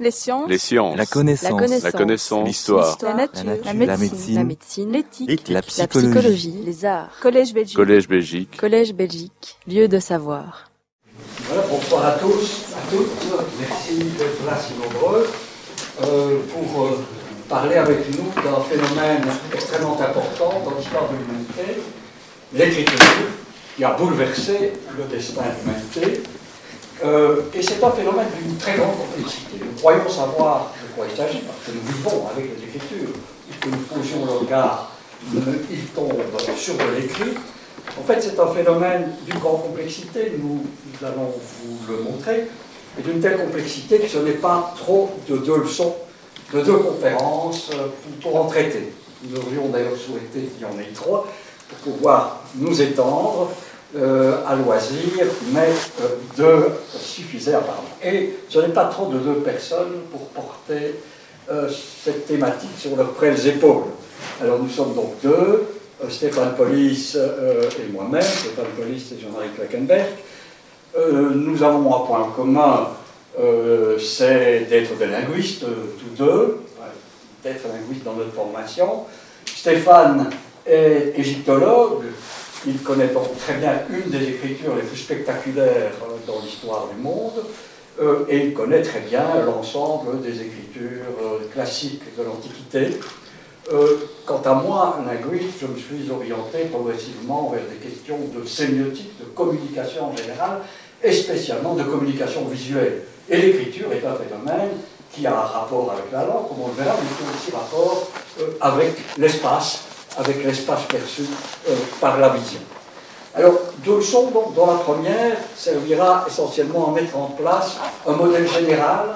Les sciences. Les sciences. La connaissance. La connaissance. L'histoire. La nature. La La nature. médecine. La. L'éthique. La psychologie. Les arts. Collège Belgique. Collège Belgique. Collège Belgique. Lieu de savoir. Voilà, bonsoir à tous, à toutes. Merci d'être là si nombreux euh, pour euh, parler avec nous d'un phénomène extrêmement important dans l'histoire de l'humanité, l'écriture, qui a bouleversé le destin de l'humanité. Euh, et c'est un phénomène d'une très grande complexité. Nous croyons savoir de quoi il s'agit, parce que nous vivons avec les écritures, et que nous posions le regard, il tombe sur de l'écrit. En fait, c'est un phénomène d'une grande complexité, nous, allons vous le montrer, et d'une telle complexité que ce n'est pas trop de deux leçons, de deux conférences euh, pour, pour en traiter. Nous aurions d'ailleurs souhaité qu'il y en ait trois pour pouvoir nous étendre à loisir, mais euh, deux suffisait apparemment. Et ce n'est pas trop de deux personnes pour porter euh, cette thématique sur leurs frêles épaules. Alors nous sommes donc deux, euh, Stéphane Polis euh, et moi-même, Stéphane Polis et Jean-Marie Klackenberg. Euh, nous avons un point commun, euh, c'est d'être des linguistes euh, tous deux, d'être linguistes dans notre formation. Stéphane est égyptologue, il connaît donc très bien une des écritures les plus spectaculaires euh, dans l'histoire du monde, euh, et il connaît très bien l'ensemble des écritures euh, classiques de l'Antiquité. Quant à moi, linguiste, je me suis orienté progressivement vers des questions de sémiotique, de communication en général, et spécialement de communication visuelle. Et l'écriture est un phénomène qui a un rapport avec la langue, comme on le verra, mais qui a aussi rapport avec l'espace, avec l'espace perçu euh, par la vision. Alors, deux leçons, dont la première servira essentiellement à mettre en place un modèle général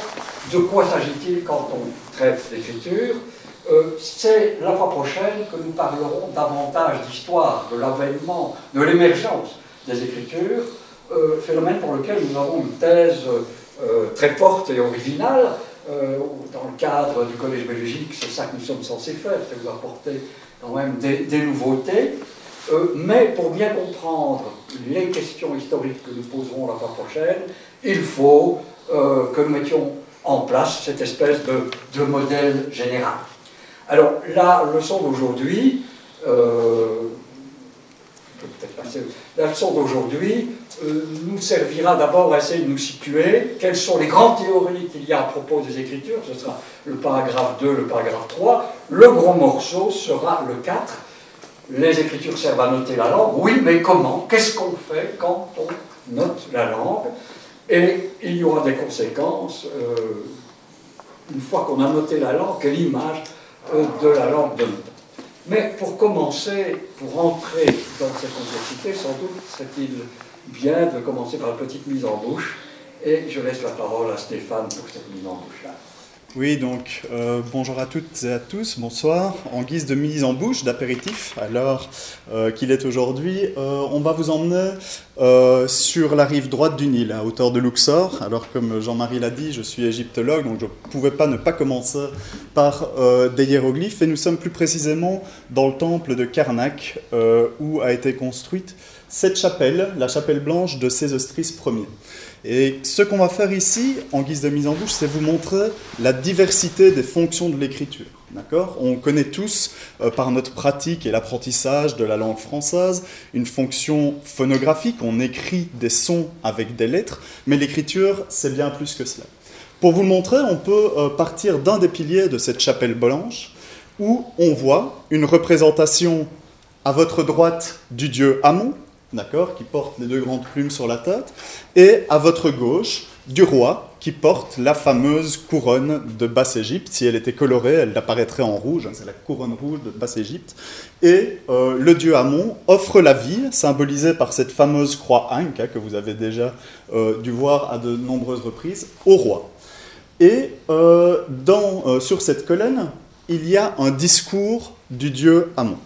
de quoi s'agit-il quand on traite l'écriture. Euh, c'est la fois prochaine que nous parlerons davantage d'histoire, de l'avènement, de l'émergence des écritures, euh, phénomène pour lequel nous avons une thèse euh, très forte et originale. Dans le cadre du Collège Belgique, c'est ça que nous sommes censés faire, c'est vous apporter quand même des, nouveautés. Euh, mais pour bien comprendre les questions historiques que nous poserons la fois prochaine, il faut euh, que nous mettions en place cette espèce de, modèle général. Alors, la leçon d'aujourd'hui, euh, la leçon d'aujourd'hui euh, nous servira d'abord à essayer de nous situer quelles sont les grandes théories qu'il y a à propos des Écritures. Ce sera le paragraphe 2, le paragraphe 3. Le gros morceau sera le 4. Les Écritures servent à noter la langue. Oui, mais comment? Qu'est-ce qu'on fait quand on note la langue? Et il y aura des conséquences. euh, une fois qu'on a noté la langue, quelle image euh, de la langue donne Mais pour commencer, pour entrer dans cette complexité, sans doute serait-il bien de commencer par une petite mise en bouche. Et je laisse la parole à Stéphane pour cette mise en bouche. Oui, donc euh, bonjour à toutes et à tous, bonsoir. En guise de mise en bouche, d'apéritif, à l'heure euh, qu'il est aujourd'hui, euh, on va vous emmener sur la rive droite du Nil, à hauteur de Luxor. Alors, comme Jean-Marie l'a dit, je suis égyptologue, donc je ne pouvais pas ne pas commencer par des hiéroglyphes. Et nous sommes plus précisément dans le temple de Karnak, où a été construite cette chapelle, la chapelle blanche de Sésostris Ier. Et ce qu'on va faire ici, en guise de mise en bouche, c'est vous montrer la diversité des fonctions de l'écriture. D'accord? On connaît tous, euh, par notre pratique et l'apprentissage de la langue française, une fonction phonographique. On écrit des sons avec des lettres, mais l'écriture, c'est bien plus que cela. Pour vous le montrer, on peut euh, partir d'un des piliers de cette chapelle blanche, où on voit une représentation à votre droite du dieu Amon, d'accord, qui porte les deux grandes plumes sur la tête, et à votre gauche du roi qui porte la fameuse couronne de Basse-Égypte. Si elle était colorée, elle apparaîtrait en rouge, hein, c'est la couronne rouge de Basse-Égypte. Et euh, le dieu Amon offre la vie, symbolisée par cette fameuse croix Ankh, hein, que vous avez déjà euh, dû voir à de nombreuses reprises, au roi. Et euh, sur cette colonne, il y a un discours du dieu Amon.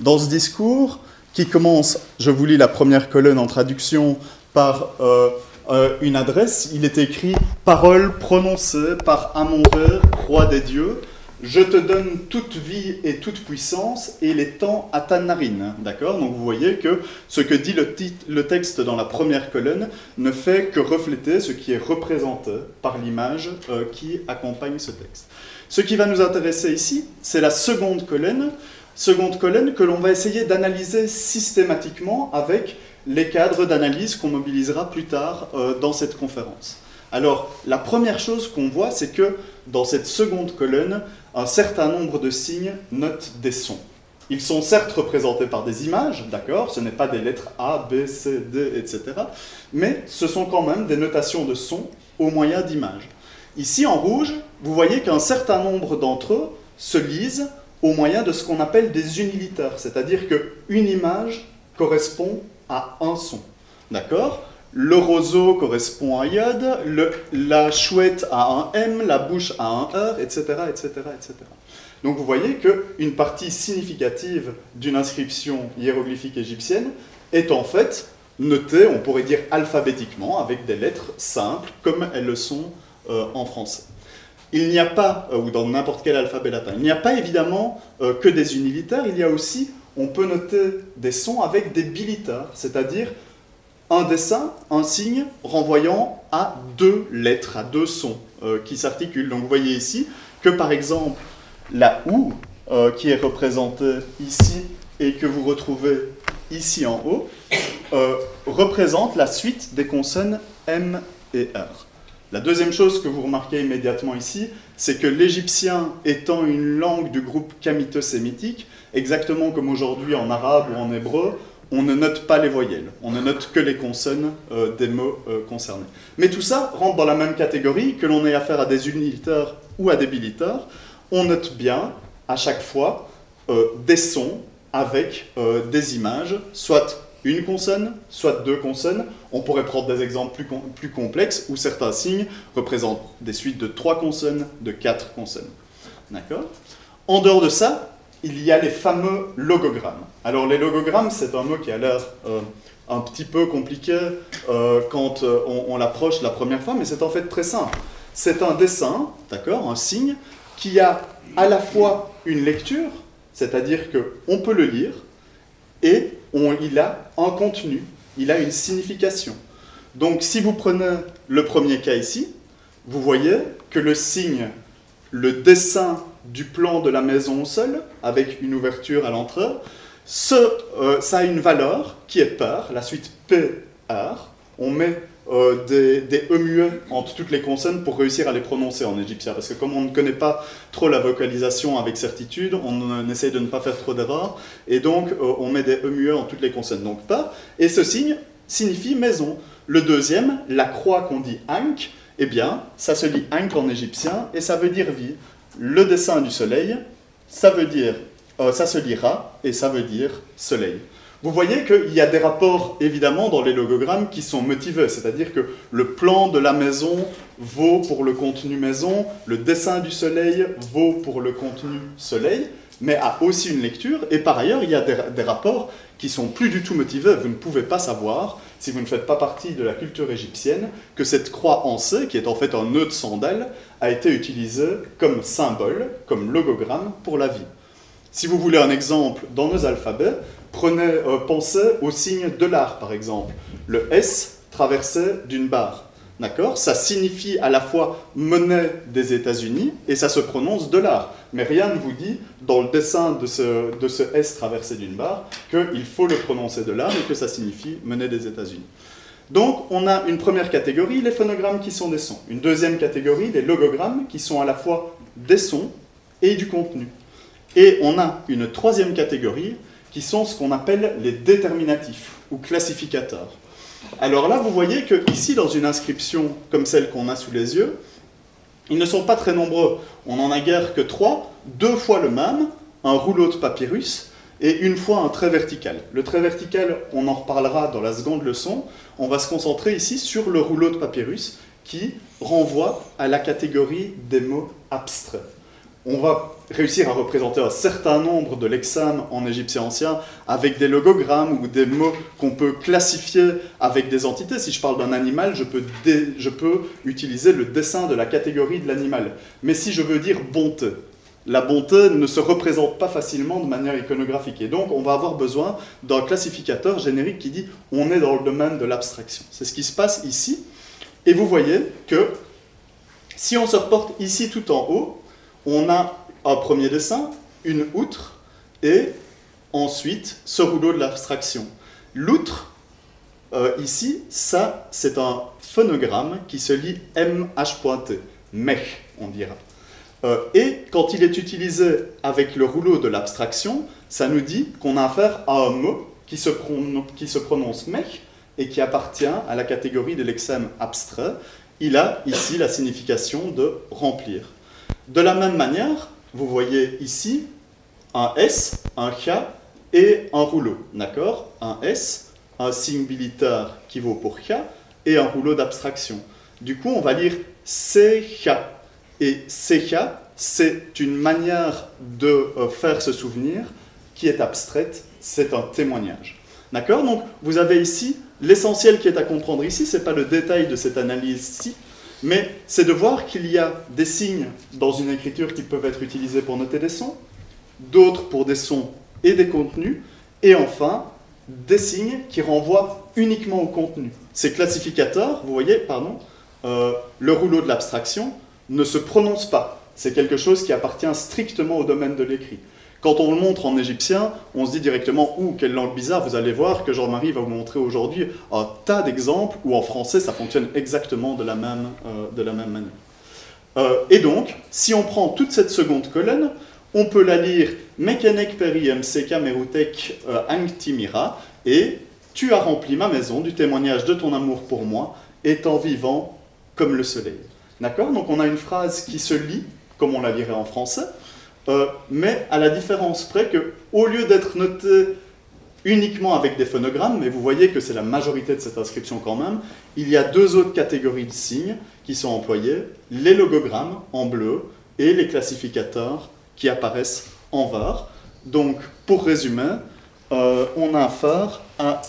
Dans ce discours, qui commence, je vous lis la première colonne en traduction, par euh, euh, une adresse. Il est écrit Parole prononcée par Amon-Ré, roi des dieux, je te donne toute vie et toute puissance et les temps à ta narine. D'accord? Donc vous voyez que ce que dit le, le, texte dans la première colonne ne fait que refléter ce qui est représenté par l'image euh, qui accompagne ce texte. Ce qui va nous intéresser ici, c'est la seconde colonne, seconde colonne que l'on va essayer d'analyser systématiquement avec les cadres d'analyse qu'on mobilisera plus tard euh, dans cette conférence. Alors, la première chose qu'on voit, c'est que dans cette seconde colonne, un certain nombre de signes notent des sons. Ils sont certes représentés par des images, d'accord, ce n'est pas des lettres A, B, C, D, etc., mais ce sont quand même des notations de sons au moyen d'images. Ici, en rouge, vous voyez qu'un certain nombre d'entre eux se lisent au moyen de ce qu'on appelle des unilitères, c'est-à-dire qu'une image correspond à un son. D'accord? Le roseau correspond à iode, la chouette à un M, la bouche à un R, etc. etc., etc. Donc vous voyez qu'une partie significative d'une inscription hiéroglyphique égyptienne est en fait notée, on pourrait dire alphabétiquement, avec des lettres simples, comme elles le sont euh, en français. Il n'y a pas, euh, ou dans n'importe quel alphabet latin, il n'y a pas évidemment euh, que des unilitaires, il y a aussi on peut noter des sons avec des bilitaires, c'est-à-dire un dessin, un signe renvoyant à deux lettres, à deux sons euh, qui s'articulent. Donc vous voyez ici que par exemple la OU, qui est représentée ici et que vous retrouvez ici en haut, représente la suite des consonnes M et R. La deuxième chose que vous remarquez immédiatement ici, c'est que l'égyptien étant une langue du groupe kamito-sémitique, exactement comme aujourd'hui en arabe ou en hébreu, on ne note pas les voyelles, on ne note que les consonnes euh, des mots euh, concernés. Mais tout ça rentre dans la même catégorie, que l'on ait affaire à des unilitaires ou à des bilitaires, on note bien à chaque fois euh, des sons avec des images, soit une consonne, soit deux consonnes. On pourrait prendre des exemples plus, complexes où certains signes représentent des suites de trois consonnes, de quatre consonnes. D'accord? En dehors de ça, il y a les fameux logogrammes. Alors les logogrammes, c'est un mot qui a l'air euh, un petit peu compliqué euh, quand euh, on, l'approche la première fois, mais c'est en fait très simple. C'est un dessin, d'accord, un signe, qui a à la fois une lecture, c'est-à-dire qu'on peut le lire, et il a un contenu, il a une signification. Donc si vous prenez le premier cas ici, vous voyez que le signe, le dessin du plan de la maison au sol, avec une ouverture à l'entrée, euh, ça a une valeur qui est par, la suite PR. On met euh, des, E muets entre toutes les consonnes pour réussir à les prononcer en égyptien. Parce que comme on ne connaît pas trop la vocalisation avec certitude, on, essaye de ne pas faire trop d'erreurs, et donc euh, on met des E muets en toutes les consonnes, donc pas. Et ce signe signifie maison. Le deuxième, la croix qu'on dit Ankh, eh bien, ça se lit Ankh en égyptien, et ça veut dire vie. Le dessin du soleil, ça veut dire, euh, ça se lira, et ça veut dire soleil. Vous voyez qu'il y a des rapports, évidemment, dans les logogrammes qui sont motivés, c'est-à-dire que le plan de la maison vaut pour le contenu maison, le dessin du soleil vaut pour le contenu soleil, mais a aussi une lecture, et par ailleurs, il y a des, rapports qui sont plus du tout motivés. Vous ne pouvez pas savoir, si vous ne faites pas partie de la culture égyptienne, que cette croix en C, qui est en fait un nœud de sandale, a été utilisée comme symbole, comme logogramme pour la vie. Si vous voulez un exemple dans nos alphabets, prenez, euh, pensez au signe de l'art, par exemple. Le S traversé d'une barre. D'accord? Ça signifie à la fois monnaie des États-Unis et ça se prononce dollar. Mais rien ne vous dit, dans le dessin de ce, de ce S traversé d'une barre, qu'il faut le prononcer dollar et que ça signifie monnaie des États-Unis. Donc, on a une première catégorie, les phonogrammes qui sont des sons. Une deuxième catégorie, les logogrammes qui sont à la fois des sons et du contenu. Et on a une troisième catégorie, qui sont ce qu'on appelle les déterminatifs ou classificateurs. Alors là, vous voyez que ici, dans une inscription comme celle qu'on a sous les yeux, ils ne sont pas très nombreux. On n'en a guère que trois, deux fois le même, un rouleau de papyrus et une fois un trait vertical. Le trait vertical, on en reparlera dans la seconde leçon. On va se concentrer ici sur le rouleau de papyrus qui renvoie à la catégorie des mots abstraits on va réussir à représenter un certain nombre de lexames en égyptien ancien avec des logogrammes ou des mots qu'on peut classifier avec des entités. Si je parle d'un animal, je peux, je peux utiliser le dessin de la catégorie de l'animal. Mais si je veux dire bonté, la bonté ne se représente pas facilement de manière iconographique. Et donc, on va avoir besoin d'un classificateur générique qui dit on est dans le domaine de l'abstraction. C'est ce qui se passe ici. Et vous voyez que si on se reporte ici tout en haut, on a un premier dessin, une outre, et ensuite ce rouleau de l'abstraction. L'outre, euh, ici, ça, c'est un phonogramme qui se lit MH mech, on dira. Euh, et quand il est utilisé avec le rouleau de l'abstraction, ça nous dit qu'on a affaire à un mot qui se, qui prononce mech et qui appartient à la catégorie de l'exème abstrait. Il a ici la signification de remplir. De la même manière, vous voyez ici un S, un K et un rouleau. D'accord? Un S, un signe militaire qui vaut pour K et un rouleau d'abstraction. Du coup, on va lire CK et Secha, c'est une manière de euh, faire ce souvenir qui est abstraite, c'est un témoignage. D'accord? Donc vous avez ici l'essentiel qui est à comprendre ici, ce n'est pas le détail de cette analyse-ci, mais c'est de voir qu'il y a des signes dans une écriture qui peuvent être utilisés pour noter des sons, d'autres pour des sons et des contenus, et enfin des signes qui renvoient uniquement au contenu. Ces classificateurs, vous voyez, pardon, euh, le rouleau de l'abstraction, ne se prononce pas. C'est quelque chose qui appartient strictement au domaine de l'écrit. Quand on le montre en égyptien, on se dit directement Ouh, quelle langue bizarre Vous allez voir que Jean-Marie va vous montrer aujourd'hui un tas d'exemples où en français ça fonctionne exactement de la même, euh, de la même manière. Euh, et donc, si on prend toute cette seconde colonne, on peut la lire Mekenek peri mck merutek euh, angtimira et Tu as rempli ma maison du témoignage de ton amour pour moi, étant vivant comme le soleil. D'accord? Donc on a une phrase qui se lit, comme on la lirait en français, euh, mais à la différence près que, au lieu d'être notée uniquement avec des phonogrammes, mais vous voyez que c'est la majorité de cette inscription quand même, il y a deux autres catégories de signes qui sont employés, les logogrammes en bleu et les classificateurs qui apparaissent en vert. Donc, pour résumer, euh, on a affaire à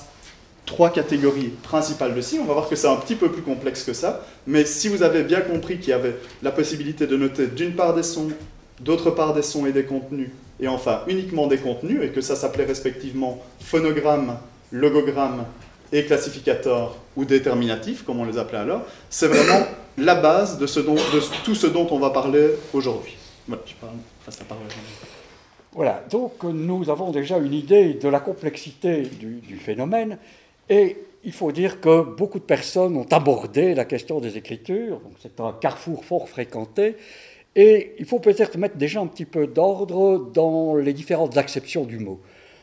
trois catégories principales de signes. On va voir que c'est un petit peu plus complexe que ça, mais si vous avez bien compris qu'il y avait la possibilité de noter d'une part des sons, d'autre part des sons et des contenus, et enfin uniquement des contenus, et que ça s'appelait respectivement phonogramme, logogramme et classificateur ou déterminatif, comme on les appelait alors, c'est vraiment la base de, ce dont, tout ce dont on va parler aujourd'hui. Voilà, donc nous avons déjà une idée de la complexité du, du phénomène, et il faut dire que beaucoup de personnes ont abordé la question des écritures, c'est un carrefour fort fréquenté, et il faut peut-être mettre déjà un petit peu d'ordre dans les différentes acceptions du mot.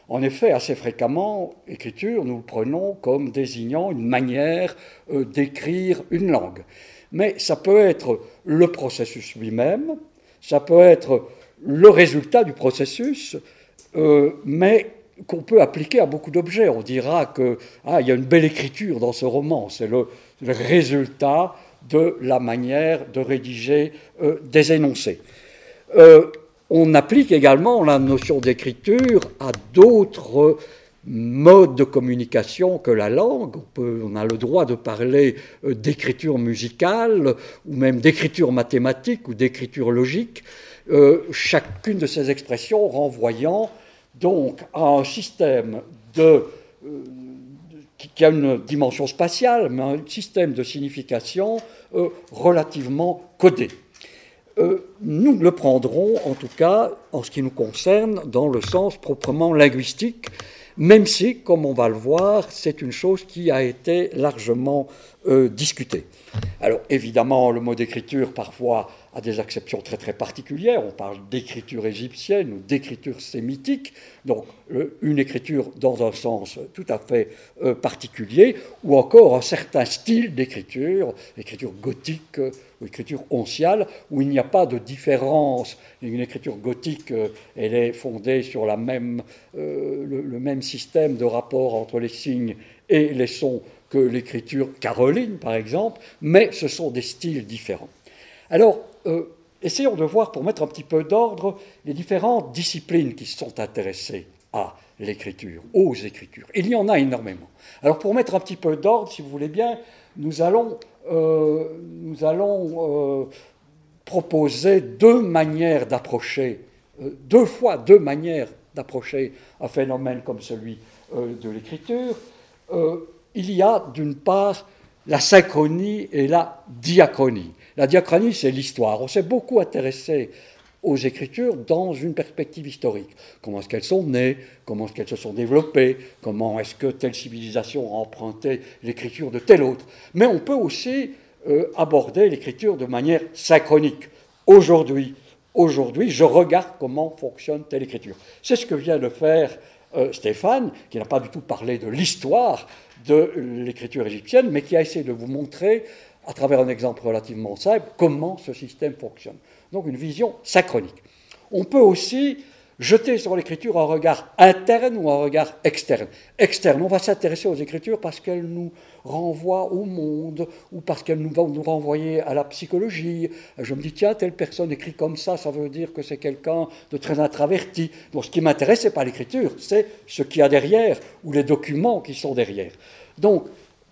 En effet, assez fréquemment, écriture, nous le prenons comme désignant une manière euh, d'écrire une langue. Mais ça peut être le processus lui-même, ça peut être le résultat du processus, euh, mais qu'on peut appliquer à beaucoup d'objets. On dira que ah, y a une belle écriture dans ce roman, c'est le, résultat de la manière de rédiger euh, des énoncés. Euh, on applique également la notion d'écriture à d'autres modes de communication que la langue. On, a le droit de parler euh, d'écriture musicale ou même d'écriture mathématique ou d'écriture logique, chacune de ces expressions renvoyant donc à un système de, qui a une dimension spatiale, mais un système de signification euh, relativement codé. Euh, nous le prendrons, en tout cas, en ce qui nous concerne, dans le sens proprement linguistique, même si, comme on va le voir, c'est une chose qui a été largement discutée. Alors évidemment, le mot d'écriture, parfois, a des exceptions très très particulières. On parle d'écriture égyptienne ou d'écriture sémitique, donc une écriture dans un sens tout à fait euh, particulier, ou encore un certain style d'écriture, écriture gothique euh, ou écriture onciale, où il n'y a pas de différence. Une écriture gothique, euh, elle est fondée sur le, le, même système de rapport entre les signes et les sons que l'écriture caroline, par exemple, mais ce sont des styles différents. Alors, euh, essayons de voir, pour mettre un petit peu d'ordre, les différentes disciplines qui sont intéressées à l'écriture, aux écritures. Il y en a énormément. Alors pour mettre un petit peu d'ordre, si vous voulez bien, nous allons, euh, nous allons euh, proposer deux manières d'approcher, deux fois deux manières d'approcher un phénomène comme celui de l'écriture. Il y a d'une part la synchronie et la diachronie. La diachronie, c'est l'histoire. On s'est beaucoup intéressé aux écritures dans une perspective historique. Comment est-ce qu'elles sont nées? Comment est-ce qu'elles se sont développées? Comment est-ce que telle civilisation a emprunté l'écriture de telle autre? Mais on peut aussi euh, aborder l'écriture de manière synchronique. Aujourd'hui, aujourd'hui, je regarde comment fonctionne telle écriture. C'est ce que vient de faire euh, Stéphane, qui n'a pas du tout parlé de l'histoire de l'écriture égyptienne, mais qui a essayé de vous montrer, à travers un exemple relativement simple, comment ce système fonctionne donc une vision synchronique. On peut aussi jeter sur l'écriture un regard interne ou un regard externe. Externe, on va s'intéresser aux écritures parce qu'elles nous renvoient au monde ou parce qu'elles nous vont nous renvoyer à la psychologie. Je me dis, tiens, telle personne écrit comme ça, ça veut dire que c'est quelqu'un de très introverti. Donc ce qui m'intéresse, ce n'est pas l'écriture, c'est ce qu'il y a derrière ou les documents qui sont derrière. Donc,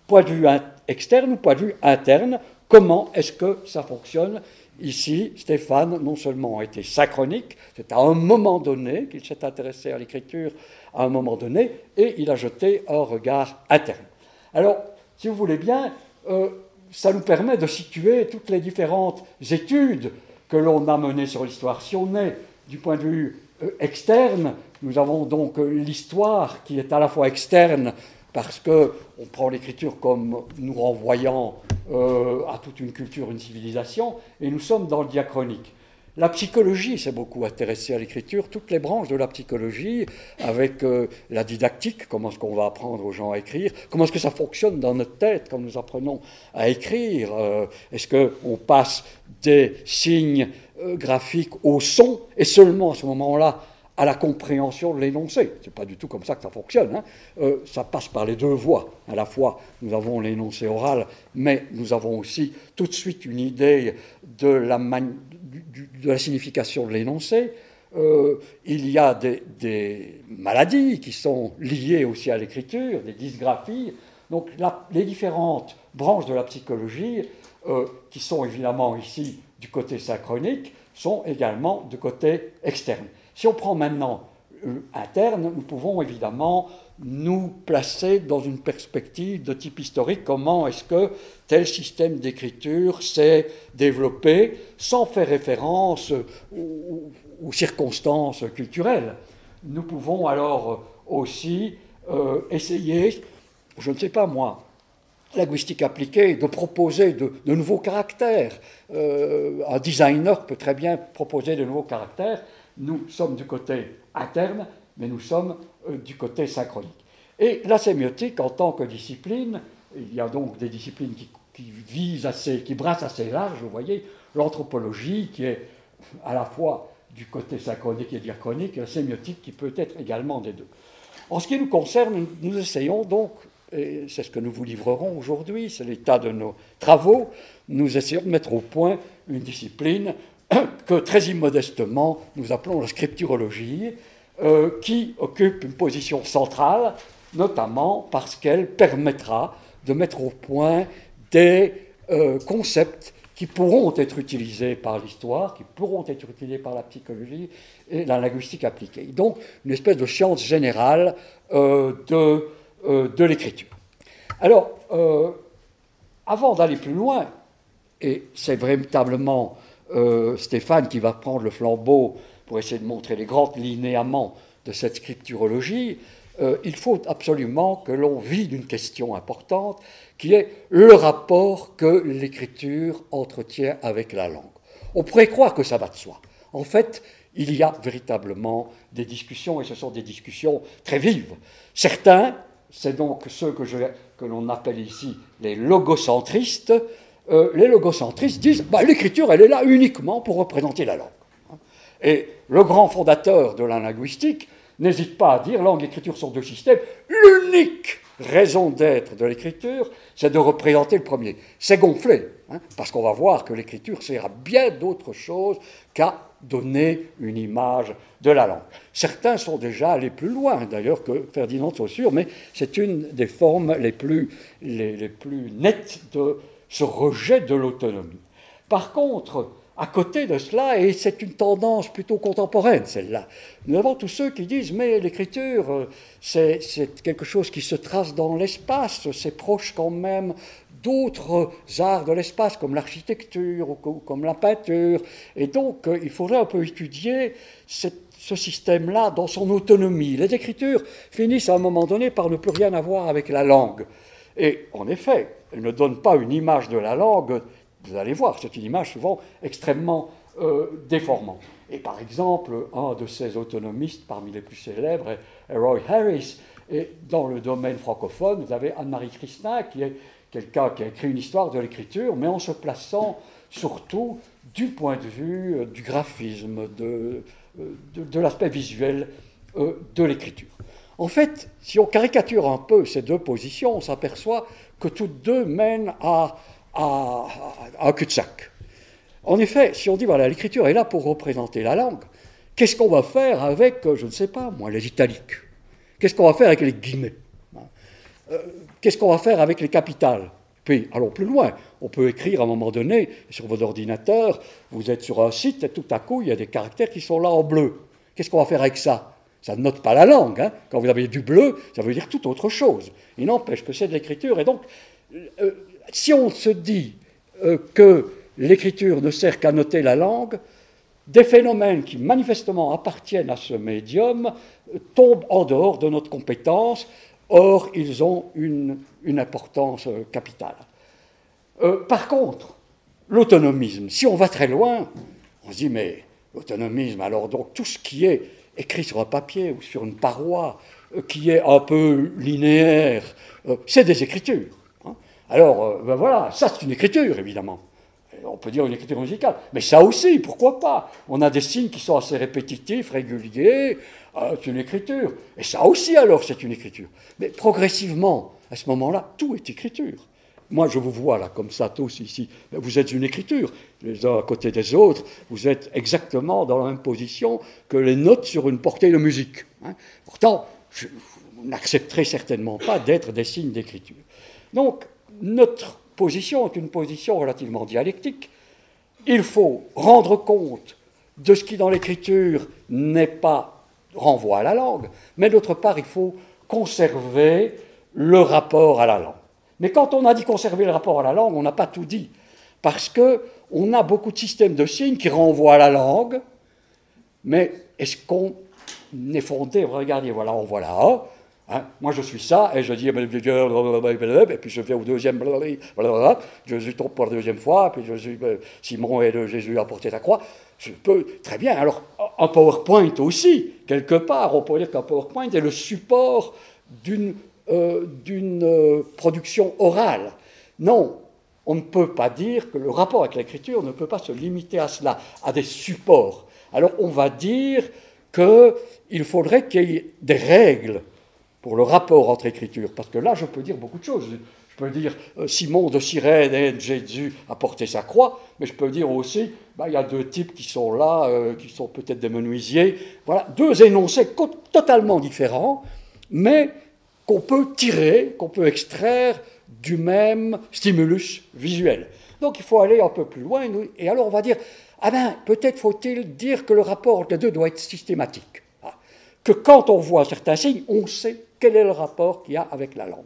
point de vue externe ou point de vue interne, comment est-ce que ça fonctionne Ici, Stéphane, non seulement a été synchronique, c'est à un moment donné qu'il s'est intéressé à l'écriture, à un moment donné, et il a jeté un regard interne. Alors, si vous voulez bien, euh, ça nous permet de situer toutes les différentes études que l'on a menées sur l'histoire. Si on est du point de vue euh, externe, nous avons donc euh, l'histoire qui est à la fois externe parce qu'on prend l'écriture comme nous renvoyant euh, à toute une culture, une civilisation, et nous sommes dans le diachronique. La psychologie s'est beaucoup intéressée à l'écriture, toutes les branches de la psychologie, avec euh, la didactique, comment est-ce qu'on va apprendre aux gens à écrire, comment est-ce que ça fonctionne dans notre tête quand nous apprenons à écrire, euh, est-ce qu'on passe des signes graphiques au son, et seulement à ce moment-là, à la compréhension de l'énoncé. Ce n'est pas du tout comme ça que ça fonctionne. Hein. Euh, ça passe par les deux voies. À la fois, nous avons l'énoncé oral, mais nous avons aussi tout de suite une idée de la, signification de l'énoncé. Euh, il y a des, maladies qui sont liées aussi à l'écriture, des dysgraphies. Donc les différentes branches de la psychologie, euh, qui sont évidemment ici du côté synchronique, sont également du côté externe. Si on prend maintenant euh, interne, nous pouvons évidemment nous placer dans une perspective de type historique, comment est-ce que tel système d'écriture s'est développé sans faire référence aux, circonstances culturelles? Nous pouvons alors aussi euh, essayer, je ne sais pas moi, linguistique appliquée, de proposer de, nouveaux caractères. Euh, un designer peut très bien proposer de nouveaux caractères nous sommes du côté interne, mais nous sommes euh, du côté synchronique. Et la sémiotique, en tant que discipline, il y a donc des disciplines qui, visent assez, qui brassent assez large, vous voyez, l'anthropologie qui est à la fois du côté synchronique et diachronique, et la sémiotique qui peut être également des deux. En ce qui nous concerne, nous essayons donc, et c'est ce que nous vous livrerons aujourd'hui, c'est l'état de nos travaux, nous essayons de mettre au point une discipline que très immodestement nous appelons la scripturologie, euh, qui occupe une position centrale, notamment parce qu'elle permettra de mettre au point des euh, concepts qui pourront être utilisés par l'histoire, qui pourront être utilisés par la psychologie et la linguistique appliquée. Donc une espèce de science générale euh, de, l'écriture. Alors, avant d'aller plus loin, et c'est véritablement Stéphane qui va prendre le flambeau pour essayer de montrer les grands linéaments de cette scripturologie, euh, il faut absolument que l'on vide une question importante qui est le rapport que l'écriture entretient avec la langue. On pourrait croire que ça va de soi. En fait, il y a véritablement des discussions, et ce sont des discussions très vives. Certains, c'est donc ceux que l'on appelle ici les logocentristes, euh, les logocentristes disent bah, l'écriture, elle est là uniquement pour représenter la langue. Et le grand fondateur de la linguistique n'hésite pas à dire langue et écriture sont deux systèmes. L'unique raison d'être de l'écriture, c'est de représenter le premier. C'est gonflé, hein, parce qu'on va voir que l'écriture sert à bien d'autres choses qu'à donner une image de la langue. Certains sont déjà allés plus loin, d'ailleurs, que Ferdinand Saussure, mais c'est une des formes les plus nettes de ce rejet de l'autonomie. Par contre, à côté de cela, et c'est une tendance plutôt contemporaine, celle-là, nous avons tous ceux qui disent, mais l'écriture, euh, c'est quelque chose qui se trace dans l'espace, c'est proche quand même d'autres arts de l'espace, comme l'architecture ou comme la peinture, et donc euh, il faudrait un peu étudier ce système-là dans son autonomie. Les écritures finissent à un moment donné par ne plus rien avoir avec la langue. Et en effet, ne donnent pas une image de la langue vous allez voir, c'est une image souvent extrêmement euh, déformante. Et par exemple, un de ces autonomistes parmi les plus célèbres est Roy Harris. Et dans le domaine francophone, vous avez Anne-Marie Christin, qui est quelqu'un qui a écrit une histoire de l'écriture, mais en se plaçant surtout du point de vue euh, du graphisme, de, euh, de, l'aspect visuel de l'écriture. En fait, si on caricature un peu ces deux positions, on s'aperçoit que toutes deux mènent à un cul-de-sac. En effet, si on dit, voilà, l'écriture est là pour représenter la langue, qu'est-ce qu'on va faire avec, je ne sais pas, moi, les italiques? Qu'est-ce qu'on va faire avec les guillemets? Euh, Qu'est-ce qu'on va faire avec les capitales? Puis, allons plus loin. On peut écrire à un moment donné, sur votre ordinateur, vous êtes sur un site et tout à coup, il y a des caractères qui sont là en bleu. Qu'est-ce qu'on va faire avec ça? Ça ne note pas la langue. Hein. Quand vous avez du bleu, ça veut dire tout autre chose. Il n'empêche que c'est de l'écriture. Et donc, euh, si on se dit euh, que l'écriture ne sert qu'à noter la langue, des phénomènes qui manifestement appartiennent à ce médium euh, tombent en dehors de notre compétence, or ils ont une, importance euh, capitale. par contre, l'autonomisme, si on va très loin, on se dit mais l'autonomisme, alors donc tout ce qui est écrit sur un papier ou sur une paroi, qui est un peu linéaire, c'est des écritures. Alors, euh, ben voilà, ça c'est une écriture, évidemment. On peut dire une écriture musicale. Mais ça aussi, pourquoi pas? On a des signes qui sont assez répétitifs, réguliers, euh, c'est une écriture. Et ça aussi, alors, c'est une écriture. Mais progressivement, à ce moment-là, tout est écriture. Moi, je vous vois là, comme ça, tous ici. Vous êtes une écriture, les uns à côté des autres. Vous êtes exactement dans la même position que les notes sur une portée de musique. Hein. Pourtant, vous n'accepterez certainement pas d'être des signes d'écriture. Donc, notre position est une position relativement dialectique. Il faut rendre compte de ce qui dans l'écriture n'est pas renvoi à la langue, mais d'autre part, il faut conserver le rapport à la langue. Mais quand on a dit conserver le rapport à la langue, on n'a pas tout dit, parce que on a beaucoup de systèmes de signes qui renvoient à la langue, mais est-ce qu'on est fondé Regardez, voilà, on voit là Hein? Moi, je suis ça, et je dis, et puis je vais au deuxième, je tombe pour la deuxième fois, puis je suis euh, Simon et le Jésus a porté la croix. Très bien. Alors, un PowerPoint aussi, quelque part, on peut dire qu'un PowerPoint est le support d'une euh, euh, production orale. Non, on ne peut pas dire que le rapport avec l'écriture ne peut pas se limiter à cela, à des supports. Alors, on va dire qu'il faudrait qu'il y ait des règles pour le rapport entre écriture, parce que là, je peux dire beaucoup de choses. Je peux dire euh, Simon de Cyrène et Jésus a porté sa croix, mais je peux dire aussi, bah, il y a deux types qui sont là, qui sont peut-être des menuisiers. Voilà, deux énoncés totalement différents, mais qu'on peut tirer, qu'on peut extraire du même stimulus visuel. Donc il faut aller un peu plus loin, et alors on va dire, ah ben, peut-être faut-il dire que le rapport des deux doit être systématique. Ah, que quand on voit certains signes, on sait quel est le rapport qu'il y a avec la langue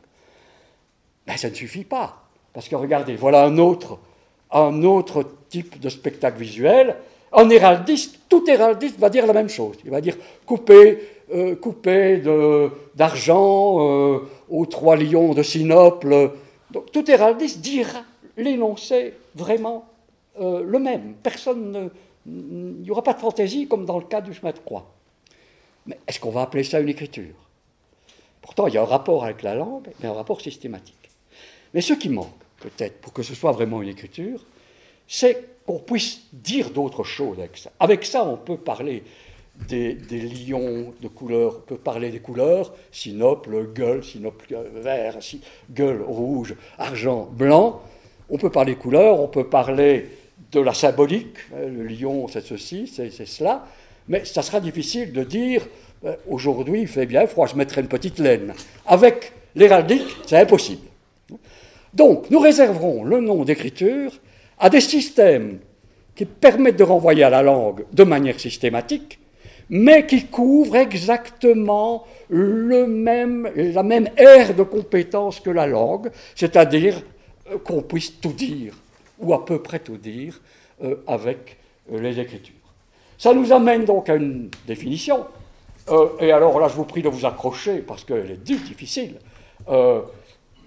Mais ben, ça ne suffit pas. Parce que regardez, voilà un autre, un autre type de spectacle visuel. Un héraldiste, tout héraldiste va dire la même chose. Il va dire couper, euh, d'argent euh, aux trois lions de Sinople. Donc tout héraldiste dira l'énoncé vraiment euh, le même. Personne il n'y aura pas de fantaisie comme dans le cas du chemin de croix. Mais est-ce qu'on va appeler ça une écriture? Pourtant, il y a un rapport avec la langue, mais un rapport systématique. Mais ce qui manque, peut-être, pour que ce soit vraiment une écriture, c'est qu'on puisse dire d'autres choses avec ça. Avec ça, on peut parler des, lions de couleurs, on peut parler des couleurs, sinople, gueule, sinople vert, gueule rouge, argent, blanc. On peut parler couleurs, on peut parler de la symbolique. Hein, le lion, c'est ceci, c'est cela. Mais ça sera difficile de dire euh, aujourd'hui, il fait bien froid, je mettrai une petite laine. Avec l'héraldique, c'est impossible. Donc, nous réserverons le nom d'écriture à des systèmes qui permettent de renvoyer à la langue de manière systématique, mais qui couvrent exactement le même, la même aire de compétence que la langue, c'est-à-dire euh, qu'on puisse tout dire, ou à peu près tout dire, euh, avec euh, les écritures. Ça nous amène donc à une définition, et alors là je vous prie de vous accrocher parce qu'elle est difficile,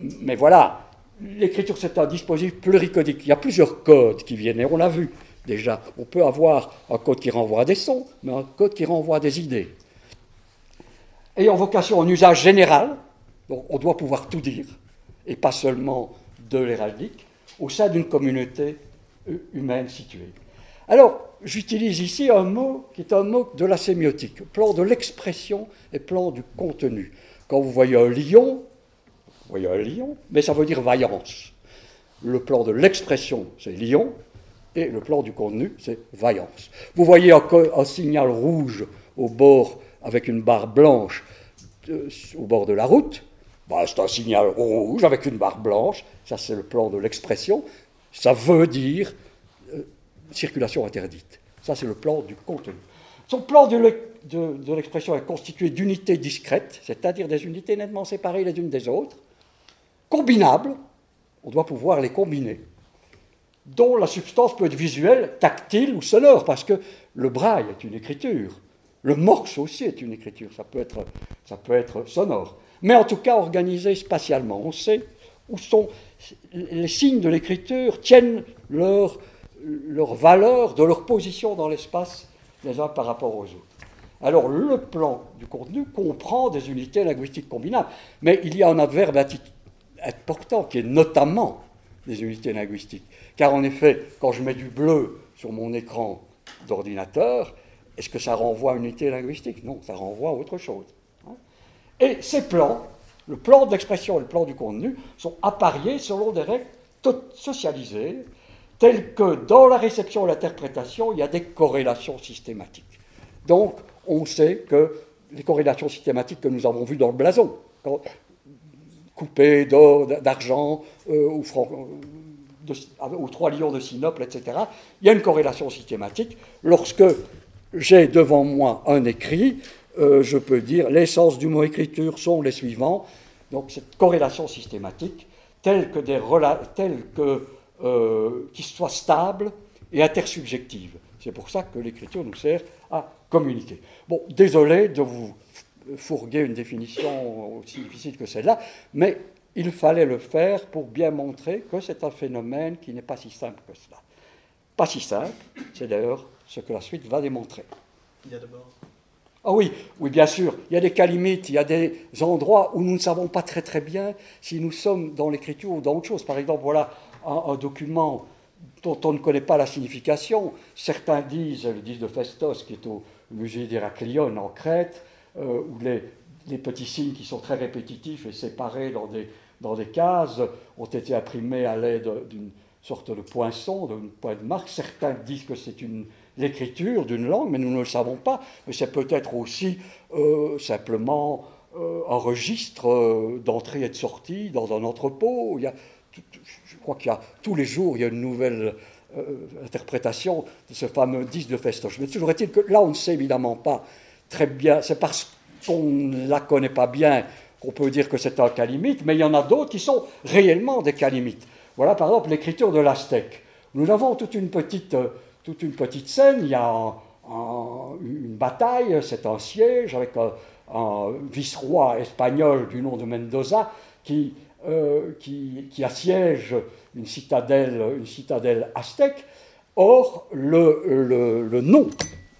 mais voilà, l'écriture c'est un dispositif pluricodique, il y a plusieurs codes qui viennent, et on l'a vu, déjà. On peut avoir un code qui renvoie des sons, mais un code qui renvoie des idées. Ayant vocation en usage général, on doit pouvoir tout dire, et pas seulement de l'héraldique, au sein d'une communauté humaine située. Alors, j'utilise ici un mot qui est un mot de la sémiotique, plan de l'expression et plan du contenu. Quand vous voyez un lion, vous voyez un lion, mais ça veut dire vaillance. Le plan de l'expression, c'est lion, et le plan du contenu, c'est vaillance. Vous voyez un, signal rouge au bord avec une barre blanche euh, au bord de la route. Bah, c'est un signal rouge avec une barre blanche. Ça, c'est le plan de l'expression. Ça veut dire euh, circulation interdite. Ça, c'est le plan du contenu. Son plan de l'expression est constitué d'unités discrètes, c'est-à-dire des unités nettement séparées les unes des autres, combinables. On doit pouvoir les combiner dont la substance peut être visuelle, tactile ou sonore, parce que le braille est une écriture, le morse aussi est une écriture, ça peut être, ça peut être sonore, mais en tout cas organisé spatialement. On sait où sont les signes de l'écriture tiennent leur, leur valeur de leur position dans l'espace les uns par rapport aux autres. Alors le plan du contenu comprend des unités linguistiques combinables, mais il y a un adverbe important qui est notamment des unités linguistiques. Car en effet, quand je mets du bleu sur mon écran d'ordinateur, est-ce que ça renvoie à une unité linguistique? Non, ça renvoie à autre chose. Hein. Et ces plans, le plan d'expression et le plan du contenu, sont appariés selon des règles socialisées, telles que dans la réception et l'interprétation, il y a des corrélations systématiques. Donc, on sait que les corrélations systématiques que nous avons vues dans le blason, coupé d'or, d'argent euh, ou, ou, trois lions de Sinople, etc. Il y a une corrélation systématique. Lorsque j'ai devant moi un écrit, euh, je peux dire l'essence du mot écriture sont les suivants. Donc cette corrélation systématique, telle que des telle que euh, qui soit stable et intersubjective. C'est pour ça que l'écriture nous sert à communiquer. Bon, désolé de vous fourguer une définition aussi difficile que celle-là, mais il fallait le faire pour bien montrer que c'est un phénomène qui n'est pas si simple que cela. Pas si simple, c'est d'ailleurs ce que la suite va démontrer. Il y a d'abord. Ah oui, oui, bien sûr. Il y a des cas limites, il y a des endroits où nous ne savons pas très très bien si nous sommes dans l'écriture ou dans autre chose. Par exemple, voilà un, document dont on ne connaît pas la signification. Certains disent, le disent de Festos, qui est au musée d'Héraclion en Crète, euh, où les, petits signes qui sont très répétitifs et séparés dans des, dans des cases ont été imprimés à l'aide d'une sorte de poinçon, d'un point de marque. Certains disent que c'est l'écriture d'une langue, mais nous ne le savons pas. Mais c'est peut-être aussi euh, simplement euh, un registre d'entrée et de sortie dans un entrepôt. Il y a, je crois qu'il y a tous les jours, il y a une nouvelle interprétation de ce fameux disque de Festoche. Mais toujours est-il que là, on ne sait évidemment pas très bien, c'est parce qu'on ne la connaît pas bien qu'on peut dire que c'est un cas limite, mais il y en a d'autres qui sont réellement des cas limites. Voilà par exemple l'écriture de l'Aztèque. Nous avons toute une petite, toute une petite scène, il y a une bataille, c'est un siège avec un, vice-roi espagnol du nom de Mendoza qui, euh, qui, qui, assiège une citadelle, une citadelle aztèque. Or, le nom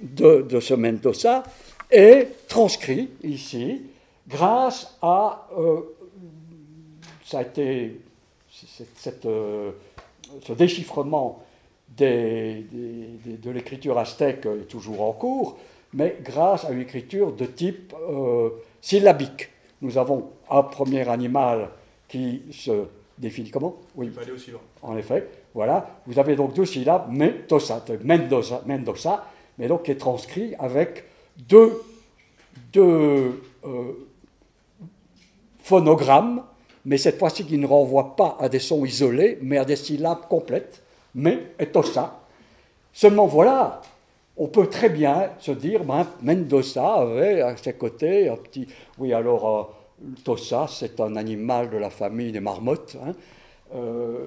de, de, ce Mendoza est transcrit ici grâce à euh, ça a été euh, ce déchiffrement des, de l'écriture aztèque est toujours en cours, mais grâce à une écriture de type euh, syllabique. Nous avons un premier animal qui se définit comment? Oui. Il aller au suivant. En effet, voilà. Vous avez donc deux syllabes, Mendoza, Mendoza, Mendoza mais donc qui est transcrit avec deux, deux euh, phonogrammes, mais cette fois-ci qui ne renvoient pas à des sons isolés, mais à des syllabes complètes, mais et ça. Seulement voilà, on peut très bien se dire, ben, Mendoza avait à ses côtés un petit... Oui, alors, euh, Tossa, c'est un animal de la famille des marmottes, hein. euh,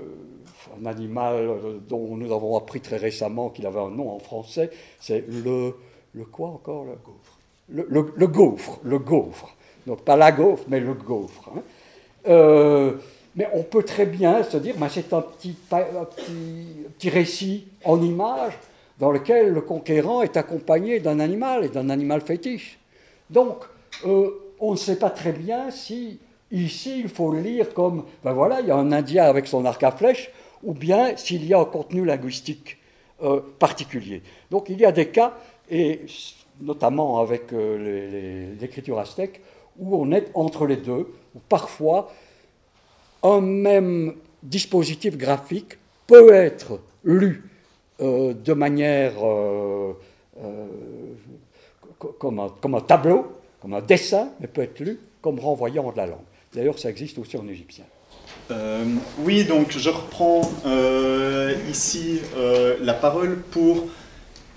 un animal dont nous avons appris très récemment qu'il avait un nom en français, c'est le... Le quoi encore Le gaufre. Le, le, gaufre, le gaufre. Donc pas la gaufre, mais le gaufre. Hein. Euh, mais on peut très bien se dire, ben, c'est un petit, petit, récit en images dans lequel le conquérant est accompagné d'un animal et d'un animal fétiche. Donc, euh, on ne sait pas très bien si ici il faut le lire comme, ben voilà, il y a un Indien avec son arc à flèche, ou bien s'il y a un contenu linguistique euh, particulier. Donc il y a des cas, et notamment avec l'écriture aztèque, où on est entre les deux, où parfois un même dispositif graphique peut être lu euh, de manière euh, euh, comme, un, tableau, comme un dessin, mais peut être lu comme renvoyant de la langue. D'ailleurs, ça existe aussi en égyptien. oui, donc je reprends ici la parole pour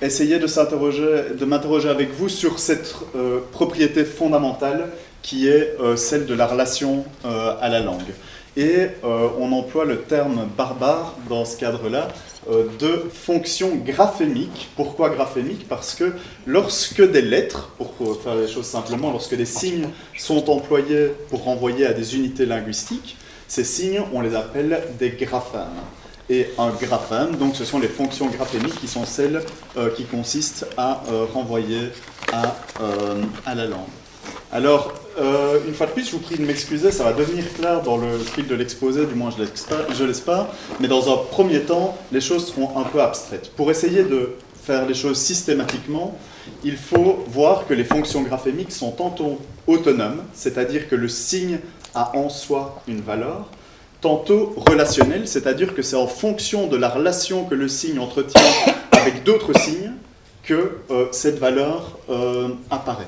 essayer de de m'interroger avec vous sur cette propriété fondamentale qui est celle de la relation à la langue. Et on emploie le terme barbare dans ce cadre-là euh, de fonctions graphémiques. Pourquoi graphémiques Parce que lorsque des lettres, pour faire les choses simplement, lorsque des signes sont employés pour renvoyer à des unités linguistiques, ces signes, on les appelle des graphèmes. Et un graphème, donc ce sont les fonctions graphémiques qui sont celles euh, qui consistent à euh, renvoyer à la langue. Alors, euh, une fois de plus, je vous prie de m'excuser, ça va devenir clair dans le fil de l'exposé, du moins je l'espère, mais dans un premier temps, les choses seront un peu abstraites. Pour essayer de faire les choses systématiquement, il faut voir que les fonctions graphémiques sont tantôt autonomes, c'est-à-dire que le signe a en soi une valeur, tantôt relationnelles, c'est-à-dire que c'est en fonction de la relation que le signe entretient avec d'autres signes que euh, cette valeur euh, apparaît.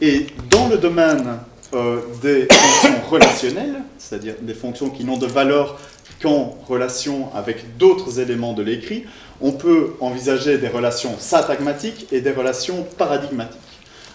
Et dans le domaine euh, des fonctions relationnelles, c'est-à-dire des fonctions qui n'ont de valeur qu'en relation avec d'autres éléments de l'écrit, on peut envisager des relations syntagmatiques et des relations paradigmatiques.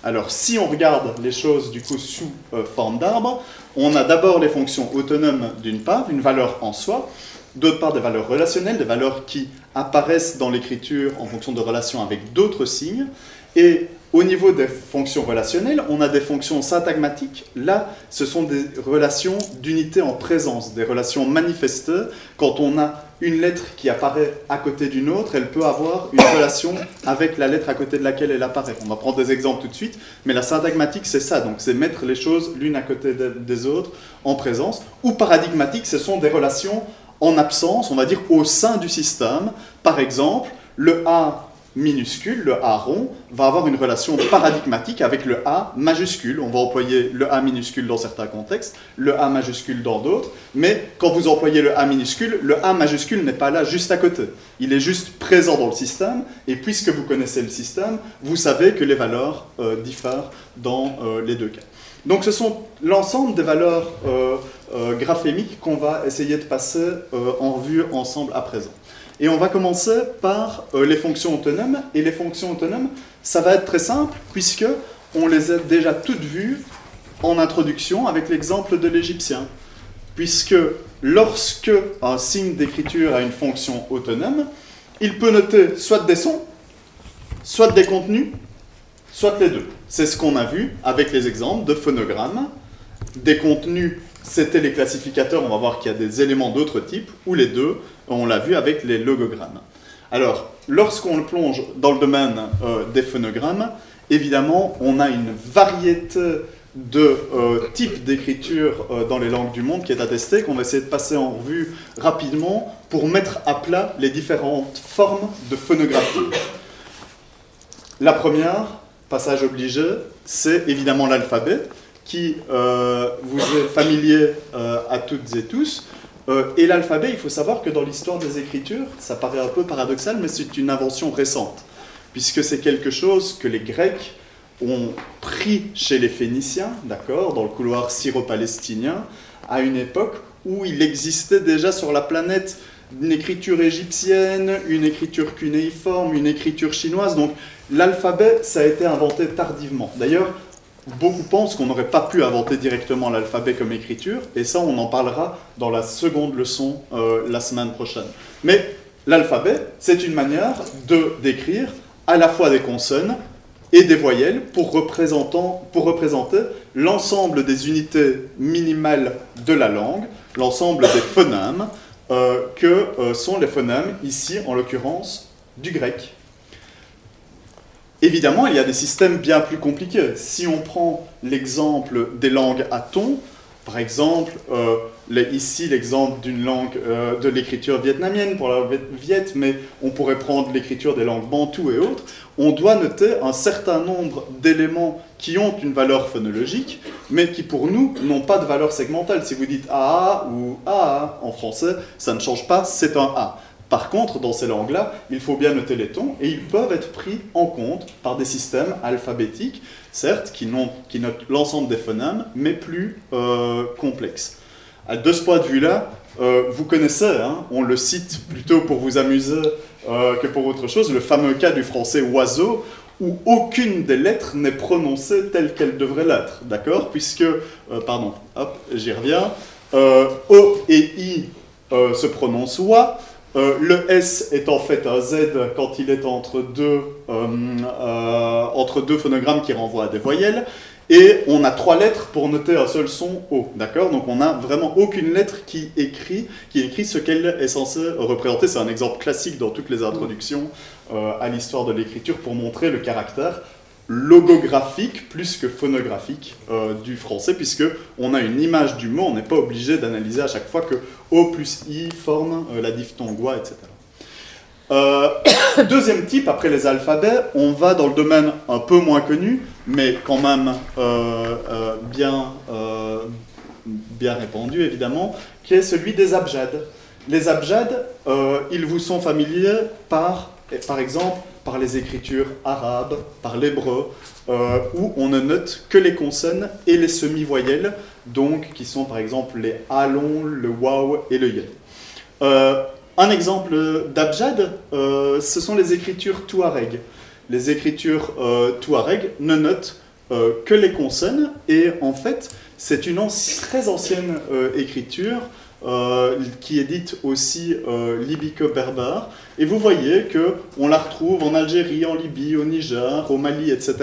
Alors, si on regarde les choses du coup sous euh, forme d'arbre, on a d'abord les fonctions autonomes d'une part, une valeur en soi, d'autre part des valeurs relationnelles, des valeurs qui apparaissent dans l'écriture en fonction de relations avec d'autres signes, et au niveau des fonctions relationnelles, on a des fonctions syntagmatiques. Là, ce sont des relations d'unité en présence, des relations manifestées. Quand on a une lettre qui apparaît à côté d'une autre, elle peut avoir une relation avec la lettre à côté de laquelle elle apparaît. On va prendre des exemples tout de suite, mais la syntagmatique, c'est ça. Donc, c'est mettre les choses l'une à côté des autres en présence. Ou paradigmatique, ce sont des relations en absence, on va dire au sein du système. Par exemple, le A minuscule, le A rond, va avoir une relation paradigmatique avec le A majuscule. On va employer le A minuscule dans certains contextes, le A majuscule dans d'autres, mais quand vous employez le A minuscule, le A majuscule n'est pas là juste à côté. Il est juste présent dans le système, et puisque vous connaissez le système, vous savez que les valeurs euh, diffèrent dans euh, les deux cas. Donc ce sont l'ensemble des valeurs euh, graphémiques qu'on va essayer de passer en revue ensemble à présent. Et on va commencer par euh, les fonctions autonomes. Et les fonctions autonomes, ça va être très simple, puisque on les a déjà toutes vues en introduction avec l'exemple de l'égyptien. Puisque lorsque un signe d'écriture a une fonction autonome, il peut noter soit des sons, soit des contenus, soit les deux. C'est ce qu'on a vu avec les exemples de phonogrammes. Des contenus, c'était les classificateurs, on va voir qu'il y a des éléments d'autres types, ou les deux, on l'a vu avec les logogrammes. Alors, lorsqu'on plonge dans le domaine euh, des phonogrammes, évidemment, on a une variété de euh, types d'écriture euh, dans les langues du monde qui est attestée, qu'on va essayer de passer en revue rapidement pour mettre à plat les différentes formes de phonographie. La première, passage obligé, c'est évidemment l'alphabet, qui vous est familier à toutes et tous. Euh, et l'alphabet, il faut savoir que dans l'histoire des écritures, ça paraît un peu paradoxal, mais c'est une invention récente, puisque c'est quelque chose que les Grecs ont pris chez les Phéniciens, d'accord, dans le couloir syro-palestinien, à une époque où il existait déjà sur la planète une écriture égyptienne, une écriture cunéiforme, une écriture chinoise. Donc l'alphabet, ça a été inventé tardivement. D'ailleurs, beaucoup pensent qu'on n'aurait pas pu inventer directement l'alphabet comme écriture, et ça, on en parlera dans la seconde leçon euh, la semaine prochaine. Mais l'alphabet, c'est une manière de d'écrire à la fois des consonnes et des voyelles pour, représenter l'ensemble des unités minimales de la langue, l'ensemble des phonèmes, euh, que euh, sont les phonèmes, ici en l'occurrence du grec. Évidemment, il y a des systèmes bien plus compliqués. Si on prend l'exemple des langues à ton, par exemple, euh, ici l'exemple d'une langue euh, de l'écriture vietnamienne pour la viet, mais on pourrait prendre l'écriture des langues bantoues et autres, on doit noter un certain nombre d'éléments qui ont une valeur phonologique, mais qui pour nous n'ont pas de valeur segmentale. Si vous dites AA ou AA en français, ça ne change pas, c'est un A. Par contre, dans ces langues-là, il faut bien noter les tons et ils peuvent être pris en compte par des systèmes alphabétiques, certes, qui, notent l'ensemble des phonèmes, mais plus euh, complexes. De ce point de vue-là, euh, vous connaissez, hein, on le cite plutôt pour vous amuser euh, que pour autre chose, le fameux cas du français oiseau, où aucune des lettres n'est prononcée telle qu'elle devrait l'être, d'accord? Puisque, pardon, hop, j'y reviens, O et I se prononcent oie, euh, le S est en fait un Z quand il est entre deux, euh, euh, entre deux phonogrammes qui renvoient à des voyelles. Et on a trois lettres pour noter un seul son O, d'accord? Donc on n'a vraiment aucune lettre qui écrit, qui écrit ce qu'elle est censée représenter. C'est un exemple classique dans toutes les introductions à l'histoire de l'écriture pour montrer le caractère logographique plus que phonographique euh, du français, puisque on a une image du mot, on n'est pas obligé d'analyser à chaque fois que O plus I forme euh, la diphtongue etc. Euh, deuxième type, après les alphabets, on va dans le domaine un peu moins connu, mais quand même bien, bien répandu évidemment, qui est celui des abjads. Les abjads, ils vous sont familiers par, par exemple, par les écritures arabes, par l'hébreu, euh, où on ne note que les consonnes et les semi-voyelles, donc qui sont par exemple les alons, le waw et le yé. Euh, un exemple d'abjad, euh, ce sont les écritures touareg. Les écritures touareg ne notent que les consonnes et en fait c'est une très ancienne écriture euh, qui est dite aussi euh, libico-berbère. Et vous voyez que on la retrouve en Algérie, en Libye, au Niger, au Mali, etc.,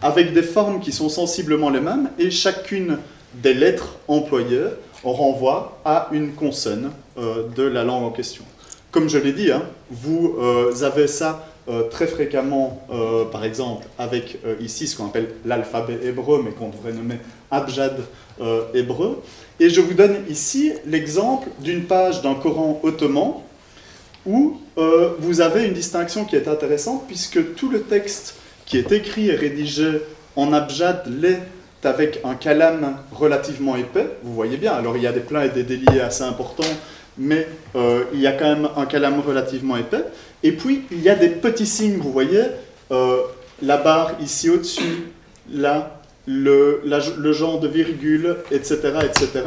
avec des formes qui sont sensiblement les mêmes, et chacune des lettres employées renvoie à une consonne euh, de la langue en question. Comme je l'ai dit, hein, vous avez ça très fréquemment, par exemple, avec ici ce qu'on appelle l'alphabet hébreu, mais qu'on devrait nommer abjad hébreu. Et je vous donne ici l'exemple d'une page d'un Coran ottoman où euh, vous avez une distinction qui est intéressante puisque tout le texte qui est écrit et rédigé en abjad l'est avec un kalam relativement épais. Vous voyez bien, alors il y a des pleins et des déliés assez importants, mais euh, il y a quand même un kalam relativement épais. Et puis il y a des petits signes, vous voyez, euh, la barre ici au-dessus, là, le, genre de virgule, etc., etc.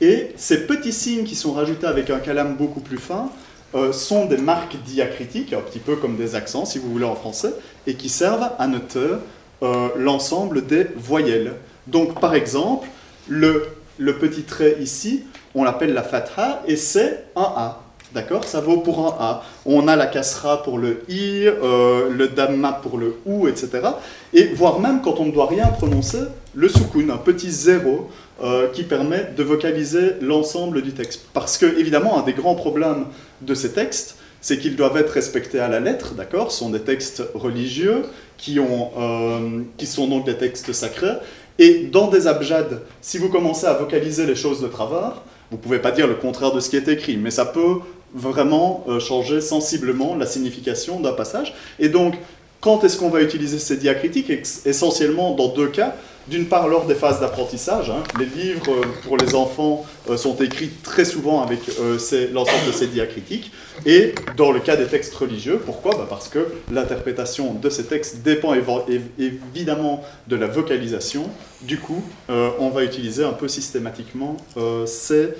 Et ces petits signes qui sont rajoutés avec un calame beaucoup plus fin euh, sont des marques diacritiques, un petit peu comme des accents, si vous voulez, en français, et qui servent à noter euh, l'ensemble des voyelles. Donc, par exemple, le, le petit trait ici, on l'appelle la fatha, et c'est un A. D'accord Ça vaut pour un A. On a la kasra pour le i, euh, le damma pour le ou, etc. Et voire même quand on ne doit rien prononcer, le sukun, un petit zéro euh, qui permet de vocaliser l'ensemble du texte. Parce que, évidemment, un des grands problèmes de ces textes, c'est qu'ils doivent être respectés à la lettre, d'accord? Ce sont des textes religieux qui, ont, euh, qui sont donc des textes sacrés. Et dans des abjads, si vous commencez à vocaliser les choses de travers, vous ne pouvez pas dire le contraire de ce qui est écrit, mais ça peut vraiment euh, changer sensiblement la signification d'un passage. Et donc, quand est-ce qu'on va utiliser ces diacritiques? Essentiellement dans deux cas. D'une part, lors des phases d'apprentissage. Hein. Les livres euh, pour les enfants euh, sont écrits très souvent avec l'ensemble de ces diacritiques. Et dans le cas des textes religieux, pourquoi? Bah, Parce que l'interprétation de ces textes dépend évidemment de la vocalisation. Du coup, on va utiliser un peu systématiquement ces,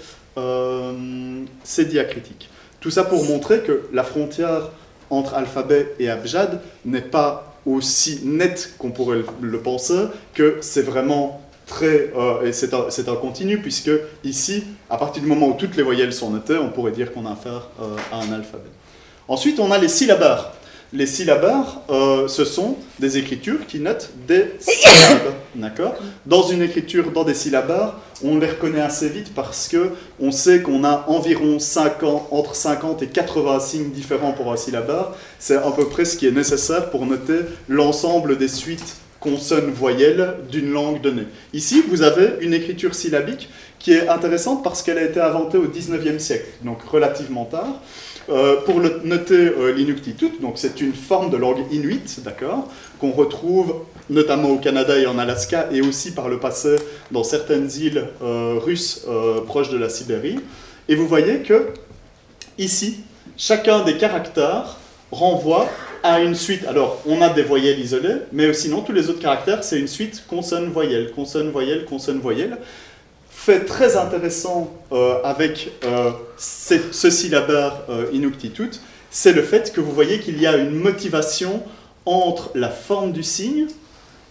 ces diacritiques. Tout ça pour montrer que la frontière entre alphabet et abjad n'est pas aussi nette qu'on pourrait le penser, que c'est vraiment très... Euh, et c'est un, continu, puisque ici, à partir du moment où toutes les voyelles sont notées, on pourrait dire qu'on a affaire euh, à un alphabet. Ensuite, on a les syllabaires. Les syllabaires, euh, ce sont des écritures qui notent des syllabes. D'accord? Dans une écriture, dans des syllabaires, on les reconnaît assez vite parce que on sait qu'on a environ 50, entre 50 et 80 signes différents pour un syllabaire. C'est à peu près ce qui est nécessaire pour noter l'ensemble des suites consonnes voyelles d'une langue donnée. Ici, vous avez une écriture syllabique qui est intéressante parce qu'elle a été inventée au 19e siècle, donc relativement tard. Euh, pour noter euh, l'inuktitut, donc c'est une forme de langue inuit, d'accord, qu'on retrouve notamment au Canada et en Alaska, et aussi par le passé dans certaines îles euh, russes proches de la Sibérie. Et vous voyez que ici, chacun des caractères renvoie à une suite. Alors, on a des voyelles isolées, mais sinon, tous les autres caractères, c'est une suite consonne-voyelle, consonne-voyelle, consonne-voyelle fait très intéressant euh, avec euh, ce syllabaire euh, inuktitut, c'est le fait que vous voyez qu'il y a une motivation entre la forme du signe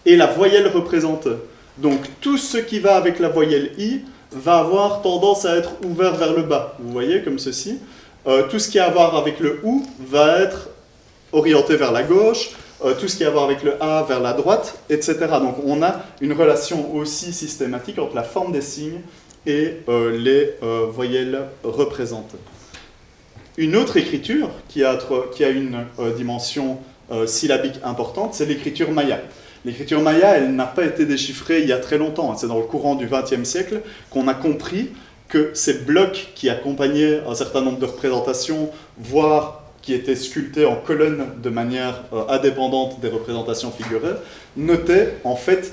et la voyelle représentée. Donc tout ce qui va avec la voyelle i va avoir tendance à être ouvert vers le bas. Vous voyez comme ceci. tout ce qui a à voir avec le ou va être orienté vers la gauche. Euh, tout ce qui a à voir avec le A vers la droite, etc. Donc on a une relation aussi systématique entre la forme des signes et euh, les euh, voyelles représentées. Une autre écriture qui a, qui a une dimension syllabique importante, c'est l'écriture maya. L'écriture maya, elle n'a pas été déchiffrée il y a très longtemps. C'est dans le courant du XXe siècle qu'on a compris que ces blocs qui accompagnaient un certain nombre de représentations, voire qui étaient sculptés en colonnes de manière euh, indépendante des représentations figurées, notaient en fait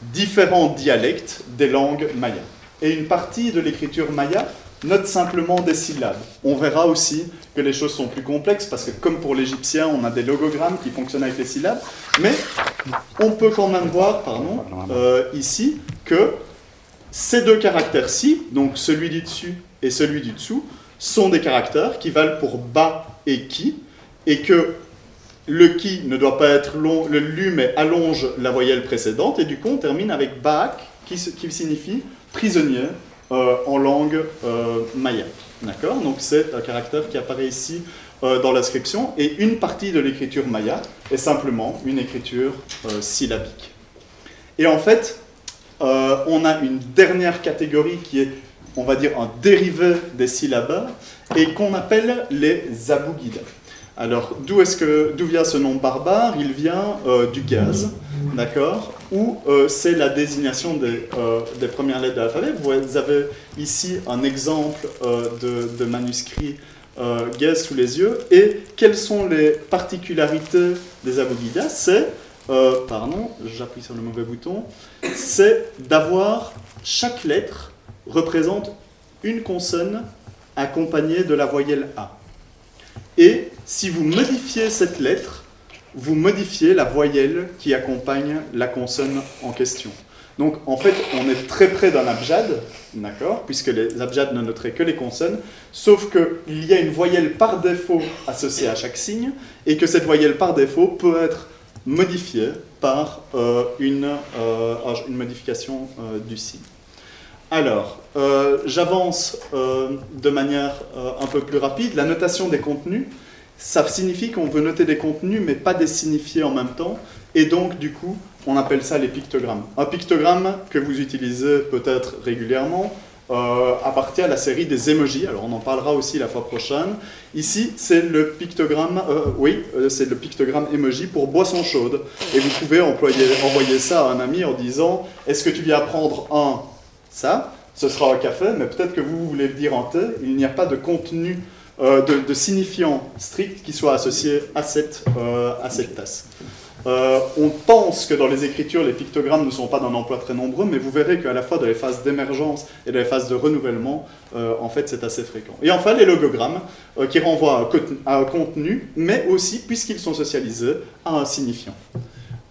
différents dialectes des langues mayas. Et une partie de l'écriture maya note simplement des syllabes. On verra aussi que les choses sont plus complexes parce que comme pour l'égyptien, on a des logogrammes qui fonctionnent avec les syllabes, mais on peut quand même voir, pardon, euh, ici que ces deux caractères-ci, donc celui du dessus et celui du dessous, sont des caractères qui valent pour bas et qui, et que le qui ne doit pas être long, le lu, mais allonge la voyelle précédente, et du coup on termine avec baak, qui, signifie prisonnier euh, en langue euh, maya. D'accord? Donc c'est un caractère qui apparaît ici euh, dans l'inscription, et une partie de l'écriture maya est simplement une écriture syllabique. Et en fait, on a une dernière catégorie qui est on va dire, un dérivé des syllabes, et qu'on appelle les abougidas. Alors, d'où est-ce que d'où vient ce nom barbare? Il vient euh, du gaz, d'accord? Ou euh, c'est la désignation des, euh, des premières lettres de l'alphabet. Vous avez ici un exemple de, de, manuscrit gaz sous les yeux. Et quelles sont les particularités des abougidas C'est, pardon, j'appuie sur le mauvais bouton, c'est d'avoir chaque lettre représente une consonne accompagnée de la voyelle A. Et si vous modifiez cette lettre, vous modifiez la voyelle qui accompagne la consonne en question. Donc en fait, on est très près d'un abjad, d'accord, puisque les abjads ne noteraient que les consonnes, sauf qu'il y a une voyelle par défaut associée à chaque signe, et que cette voyelle par défaut peut être modifiée par euh, une, euh, une, modification euh, du signe. Alors, euh, j'avance euh, de manière euh, un peu plus rapide. La notation des contenus, ça signifie qu'on veut noter des contenus, mais pas des signifiés en même temps. Et donc, du coup, on appelle ça les pictogrammes. Un pictogramme que vous utilisez peut-être régulièrement appartient à la série des emojis. Alors, on en parlera aussi la fois prochaine. Ici, c'est le pictogramme, oui, c'est le pictogramme emoji pour boisson chaude. Et vous pouvez employer, envoyer ça à un ami en disant Est-ce que tu viens prendre un ça, ce sera un café, mais peut-être que vous voulez le dire en thé, il n'y a pas de contenu, euh, de, signifiant strict qui soit associé à cette, euh, à cette tasse. Euh, on pense que dans les écritures, les pictogrammes ne sont pas d'un emploi très nombreux, mais vous verrez qu'à la fois dans les phases d'émergence et dans les phases de renouvellement, en fait, c'est assez fréquent. Et enfin, les logogrammes, qui renvoient à un contenu, mais aussi, puisqu'ils sont socialisés, à un signifiant.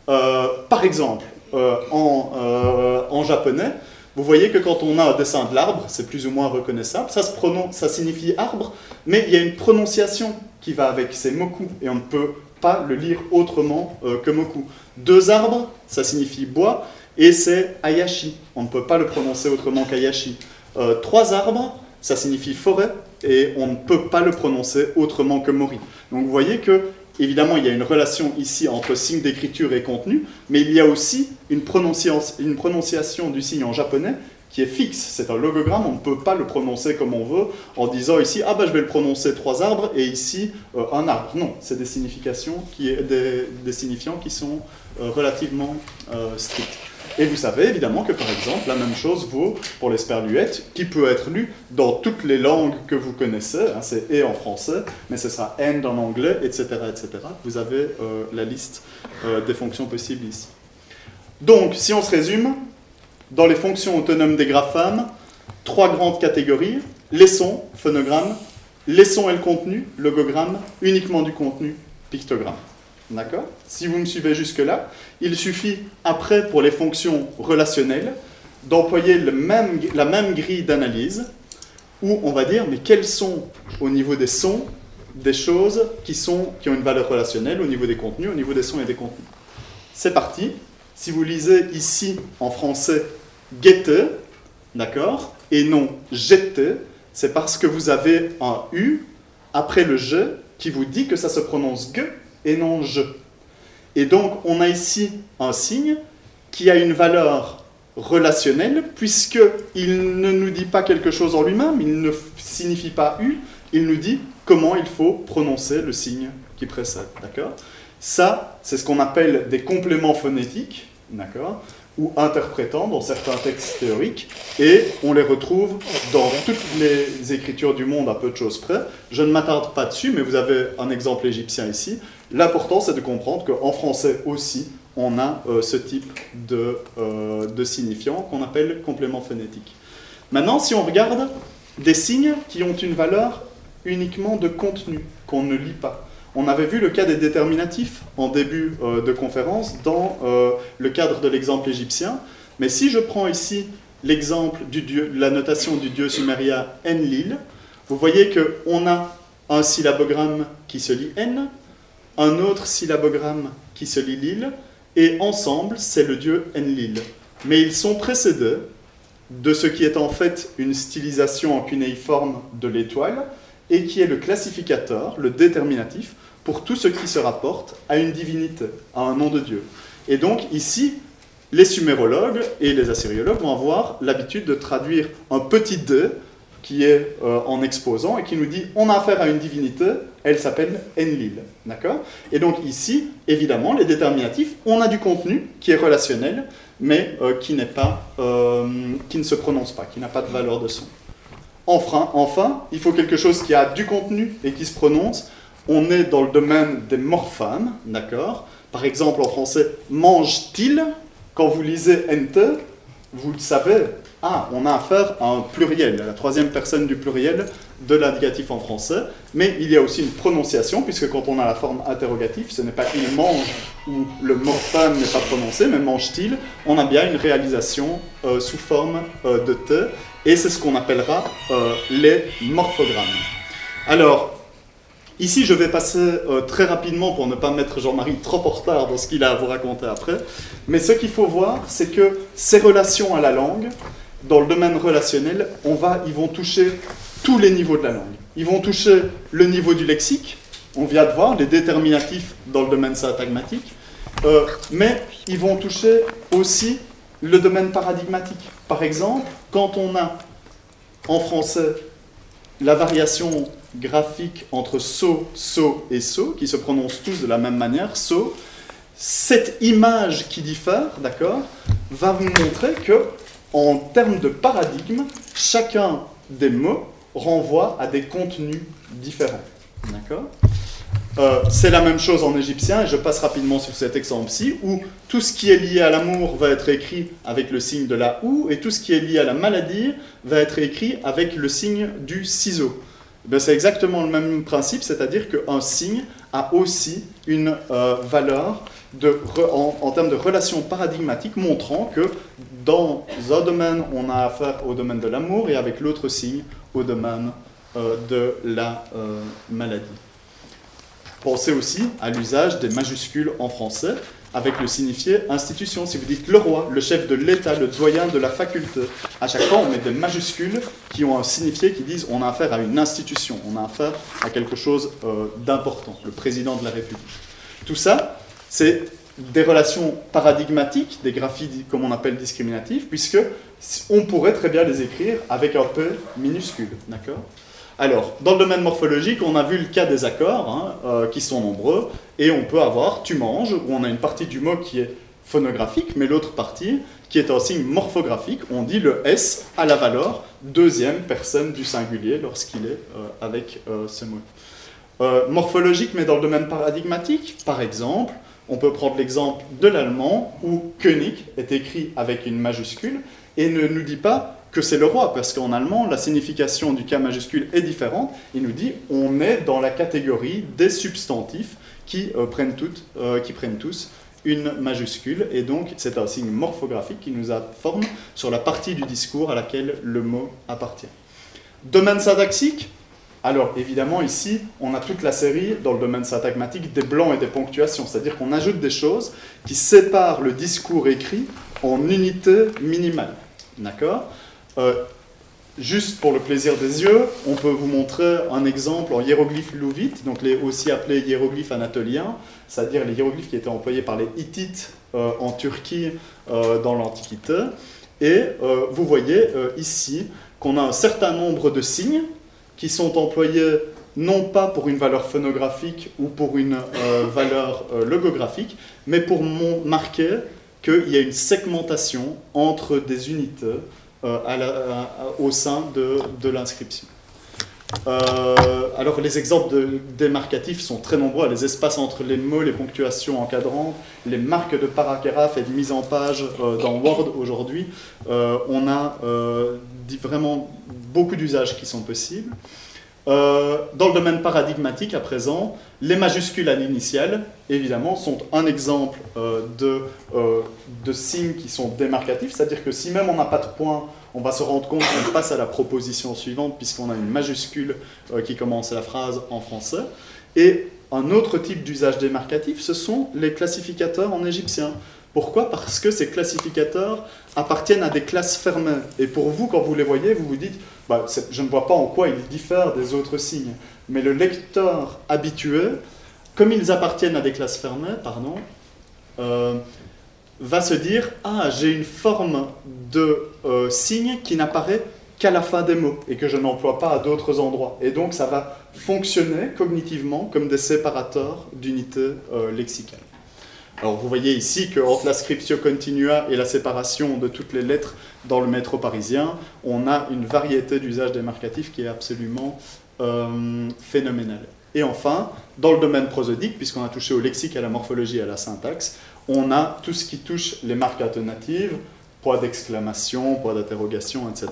par exemple, en, en japonais, vous voyez que quand on a un dessin de l'arbre, c'est plus ou moins reconnaissable, ça, se prononce, ça signifie arbre, mais il y a une prononciation qui va avec, c'est moku, et on ne peut pas le lire autrement euh, que moku. Deux arbres, ça signifie bois, et c'est ayashi, on ne peut pas le prononcer autrement qu'ayashi. Euh, trois arbres, ça signifie forêt, et on ne peut pas le prononcer autrement que mori. Donc vous voyez que Évidemment, il y a une relation ici entre signe d'écriture et contenu, mais il y a aussi une prononciation, du signe en japonais qui est fixe. C'est un logogramme, on ne peut pas le prononcer comme on veut en disant ici, ah ben je vais le prononcer trois arbres et ici euh, un arbre. Non, c'est des significations qui, signifiants qui sont euh, relativement euh, stricts. Et vous savez évidemment que par exemple, la même chose vaut pour l'esperluette, qui peut être lu dans toutes les langues que vous connaissez. Hein, c'est et en français, mais ce sera and en anglais, etc. etc. Vous avez euh, la liste euh, des fonctions possibles ici. Donc, si on se résume, dans les fonctions autonomes des graphames, trois grandes catégories les sons, phonogrammes, les sons et le contenu, logogramme, uniquement du contenu, pictogramme. D'accord? Si vous me suivez jusque-là, il suffit après pour les fonctions relationnelles d'employer la même grille d'analyse où on va dire mais quels sont au niveau des sons des choses qui, sont, qui ont une valeur relationnelle au niveau des contenus, au niveau des sons et des contenus? C'est parti. Si vous lisez ici en français guette, d'accord, et non jette, c'est parce que vous avez un U après le je qui vous dit que ça se prononce ge et non je. Et donc, on a ici un signe qui a une valeur relationnelle, puisqu'il ne nous dit pas quelque chose en lui-même, il ne signifie pas U, il nous dit comment il faut prononcer le signe qui précède. D'accord? Ça, c'est ce qu'on appelle des compléments phonétiques, d'accord? Ou interprétants dans certains textes théoriques, et on les retrouve dans toutes les écritures du monde à peu de choses près. Je ne m'attarde pas dessus, mais vous avez un exemple égyptien ici. L'important, c'est de comprendre qu'en français aussi, on a euh, ce type de, euh, de signifiant qu'on appelle complément phonétique. Maintenant, si on regarde des signes qui ont une valeur uniquement de contenu, qu'on ne lit pas. On avait vu le cas des déterminatifs en début euh, de conférence dans le cadre de l'exemple égyptien. Mais si je prends ici l'exemple de la notation du dieu suméria Enlil, vous voyez qu'on a un syllabogramme qui se lit N, un autre syllabogramme qui se lit Lil, et ensemble, c'est le dieu Enlil. Mais ils sont précédés de ce qui est en fait une stylisation en cunéiforme de l'étoile, et qui est le classificateur, le déterminatif, pour tout ce qui se rapporte à une divinité, à un nom de Dieu. Et donc ici, les sumérologues et les assyriologues vont avoir l'habitude de traduire un petit d qui est euh, en exposant et qui nous dit on a affaire à une divinité, elle s'appelle Enlil. D'accord? Et donc ici, évidemment, les déterminatifs, on a du contenu qui est relationnel, mais euh, qui, n'est pas, euh, qui ne se prononce pas, qui n'a pas de valeur de son. Enfin, enfin, il faut quelque chose qui a du contenu et qui se prononce. On est dans le domaine des morphanes, d'accord? Par exemple, en français, mange-t-il? Quand vous lisez ente, vous le savez, ah, on a affaire à un pluriel, à la troisième personne du pluriel de l'indicatif en français, mais il y a aussi une prononciation, puisque quand on a la forme interrogative, ce n'est pas il mange ou le morphème n'est pas prononcé, mais mange-t-il, on a bien une réalisation euh, sous forme euh, de T, et c'est ce qu'on appellera euh, les morphogrammes. Alors, Ici, je vais passer très rapidement pour ne pas mettre Jean-Marie trop en retard dans ce qu'il a à vous raconter après. Mais ce qu'il faut voir, c'est que ces relations à la langue, dans le domaine relationnel, ils vont toucher tous les niveaux de la langue. Ils vont toucher le niveau du lexique, on vient de voir les déterminatifs dans le domaine syntagmatique, euh, mais ils vont toucher aussi le domaine paradigmatique. Par exemple, quand on a en français la variation graphique entre so, so et so, qui se prononcent tous de la même manière, so, cette image qui diffère, d'accord, va vous montrer que en termes de paradigme, chacun des mots renvoie à des contenus différents. D'accord euh, c'est la même chose en égyptien, et je passe rapidement sur cet exemple-ci, où tout ce qui est lié à l'amour va être écrit avec le signe de la ou, et tout ce qui est lié à la maladie va être écrit avec le signe du ciseau. Eh c'est exactement le même principe, c'est-à-dire qu'un signe a aussi une euh, valeur en, termes de relations paradigmatiques, montrant que dans un domaine, on a affaire au domaine de l'amour et avec l'autre signe, au domaine euh, de la euh, maladie. Pensez aussi à l'usage des majuscules en français avec le signifié institution. Si vous dites le roi, le chef de l'État, le doyen de la faculté, à chaque fois on met des majuscules qui ont un signifié qui disent on a affaire à une institution, on a affaire à quelque chose euh, d'important, le président de la République. Tout ça, c'est des relations paradigmatiques, des graphies comme on appelle discriminatifs, puisque on pourrait très bien les écrire avec un P minuscule, d'accord? Alors, dans le domaine morphologique, on a vu le cas des accords, hein, euh, qui sont nombreux, et on peut avoir tu manges, où on a une partie du mot qui est phonographique, mais l'autre partie qui est un signe morphographique, on dit le S à la valeur deuxième personne du singulier lorsqu'il est euh, avec euh, ce mot. morphologique, mais dans le domaine paradigmatique, par exemple, on peut prendre l'exemple de l'allemand où König est écrit avec une majuscule et ne nous dit pas que c'est le roi, parce qu'en allemand, la signification du K majuscule est différente. Il nous dit on est dans la catégorie des substantifs qui, euh, prennent, toutes, euh, qui prennent tous une majuscule, et donc c'est un signe morphographique qui nous informe sur la partie du discours à laquelle le mot appartient. Domaine syntaxique, alors évidemment ici on a toute la série dans le domaine syntagmatique des blancs et des ponctuations, c'est-à-dire qu'on ajoute des choses qui séparent le discours écrit en unités minimales. D'accord? Euh, juste pour le plaisir des yeux, on peut vous montrer un exemple en hiéroglyphe louvite, donc aussi appelés hiéroglyphes anatoliens, c'est-à-dire les hiéroglyphes qui étaient employés par les Hittites euh, en Turquie euh, dans l'Antiquité. Et vous voyez ici qu'on a un certain nombre de signes qui sont employés non pas pour une valeur phonographique ou pour une valeur logographique, mais pour marquer qu'il y a une segmentation entre des unités euh, au sein de, l'inscription. Euh, alors les exemples de, démarcatifs sont très nombreux, les espaces entre les mots, les ponctuations encadrantes, les marques de paragraphe et de mise en page euh, dans Word aujourd'hui. on a vraiment beaucoup d'usages qui sont possibles. Dans le domaine paradigmatique, à présent, les majuscules à l'initiale, évidemment, sont un exemple de, de signes qui sont démarcatifs, c'est-à-dire que si même on n'a pas de point, on va se rendre compte qu'on passe à la proposition suivante puisqu'on a une majuscule euh, qui commence la phrase en français. Et un autre type d'usage démarcatif, ce sont les classificateurs en égyptien. Pourquoi? Parce que ces classificateurs appartiennent à des classes fermées. Et pour vous, quand vous les voyez, vous vous dites, bah, je ne vois pas en quoi ils diffèrent des autres signes. Mais le lecteur habitué, comme ils appartiennent à des classes fermées, pardon, euh, va se dire Ah, j'ai une forme de euh, signe qui n'apparaît qu'à la fin des mots et que je n'emploie pas à d'autres endroits. Et donc ça va fonctionner cognitivement comme des séparateurs d'unités euh, lexicales. Alors vous voyez ici qu'entre la scriptio continua et la séparation de toutes les lettres dans le métro parisien, on a une variété d'usages démarcatifs qui est absolument euh, phénoménale. Et enfin, dans le domaine prosodique, puisqu'on a touché au lexique, à la morphologie à la syntaxe, on a tout ce qui touche les marques alternatives, point d'exclamation, point d'interrogation, etc.,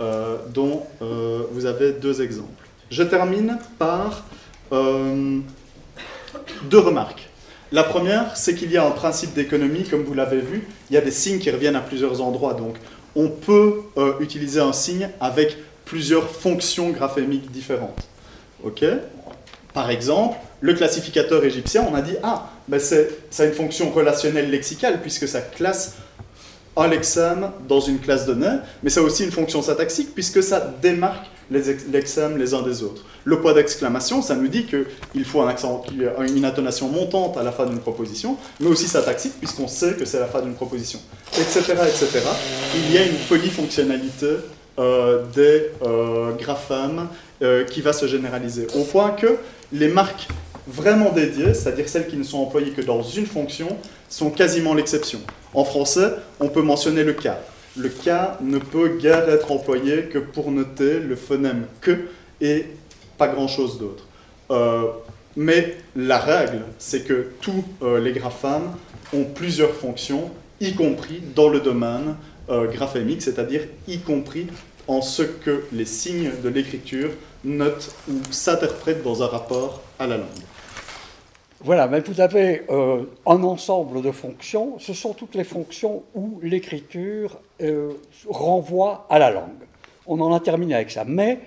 euh, dont euh, vous avez deux exemples. Je termine par deux remarques. La première, c'est qu'il y a un principe d'économie, comme vous l'avez vu, il y a des signes qui reviennent à plusieurs endroits, donc on peut utiliser un signe avec plusieurs fonctions graphémiques différentes. Par exemple, le classificateur égyptien, on a dit, ah, ben ça a une fonction relationnelle lexicale, puisque ça classe un lexème dans une classe donnée, mais ça a aussi une fonction syntaxique, puisque ça démarque les lexèmes les uns des autres. Le poids d'exclamation, ça nous dit qu'il faut un accent, une intonation montante à la fin d'une proposition, mais aussi syntaxique, puisqu'on sait que c'est la fin d'une proposition, etc., etc. Il y a une polyfonctionnalité euh, des euh, graphèmes euh, qui va se généraliser, au point que les marques vraiment dédiées, c'est-à-dire celles qui ne sont employées que dans une fonction, sont quasiment l'exception. En français, on peut mentionner le cas. Le cas ne peut guère être employé que pour noter le phonème que et pas grand-chose d'autre. Euh, mais la règle, c'est que tous euh, les graphames ont plusieurs fonctions, y compris dans le domaine euh, graphémique, c'est-à-dire y compris en ce que les signes de l'écriture notent ou s'interprètent dans un rapport à la langue. Voilà, mais vous avez euh, un ensemble de fonctions. Ce sont toutes les fonctions où l'écriture euh, renvoie à la langue. On en a terminé avec ça. Mais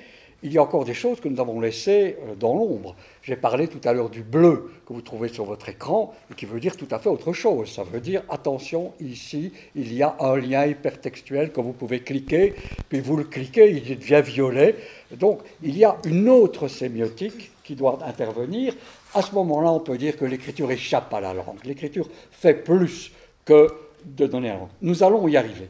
il y a encore des choses que nous avons laissées euh, dans l'ombre. J'ai parlé tout à l'heure du bleu que vous trouvez sur votre écran et qui veut dire tout à fait autre chose. Ça veut dire, attention, ici, il y a un lien hypertextuel que vous pouvez cliquer, puis vous le cliquez, il devient violet. Donc, il y a une autre sémiotique qui doit intervenir. À ce moment-là, on peut dire que l'écriture échappe à la langue. L'écriture fait plus que de donner la langue. Nous allons y arriver.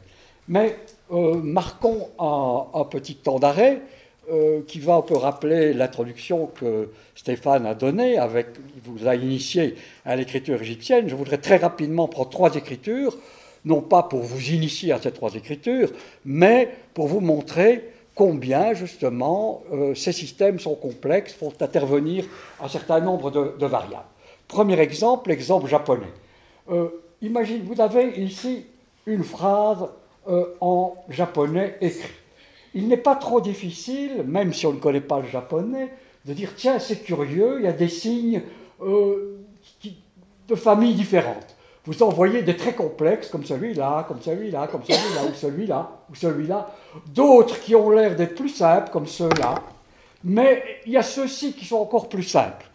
Mais euh, marquons un petit temps d'arrêt euh, qui va un peu rappeler l'introduction que Stéphane a donnée, avec, vous a initié à l'écriture égyptienne. Je voudrais très rapidement prendre trois écritures, non pas pour vous initier à ces trois écritures, mais pour vous montrer combien justement euh, ces systèmes sont complexes, font intervenir un certain nombre de, variables. Premier exemple, l'exemple japonais. Euh, imaginez, vous avez ici une phrase en japonais écrite il n'est pas trop difficile, même si on ne connaît pas le japonais, de dire tiens, c'est curieux, il y a des signes euh, de familles différentes. Vous en voyez des très complexes, comme celui-là, comme celui-là, comme celui-là, ou celui-là, ou celui-là. D'autres qui ont l'air d'être plus simples, comme ceux-là. Mais il y a ceux-ci qui sont encore plus simples.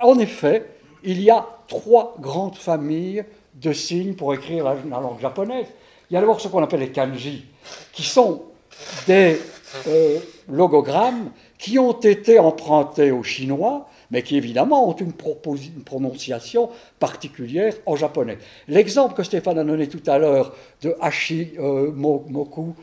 En effet, il y a trois grandes familles de signes pour écrire la, la langue japonaise. Il y a d'abord ce qu'on appelle les kanji, qui sont des euh, logogrammes qui ont été empruntés au chinois, mais qui évidemment ont une, prononciation particulière en japonais. L'exemple que Stéphane a donné tout à l'heure de Hashi euh, Moku,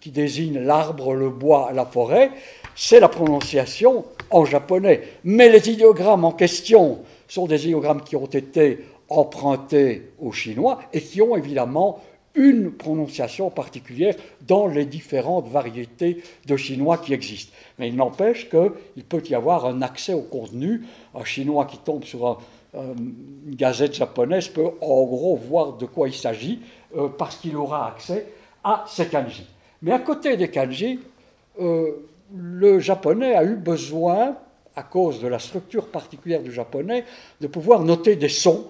qui, désigne l'arbre, le bois, la forêt, c'est la prononciation en japonais. Mais les idéogrammes en question sont des idéogrammes qui ont été empruntés au chinois et qui ont évidemment une prononciation particulière dans les différentes variétés de chinois qui existent. Mais il n'empêche qu'il peut y avoir un accès au contenu. Un chinois qui tombe sur une gazette japonaise peut en gros voir de quoi il s'agit euh, parce qu'il aura accès à ces kanji. Mais à côté des kanji, euh, le japonais a eu besoin, à cause de la structure particulière du japonais, de pouvoir noter des sons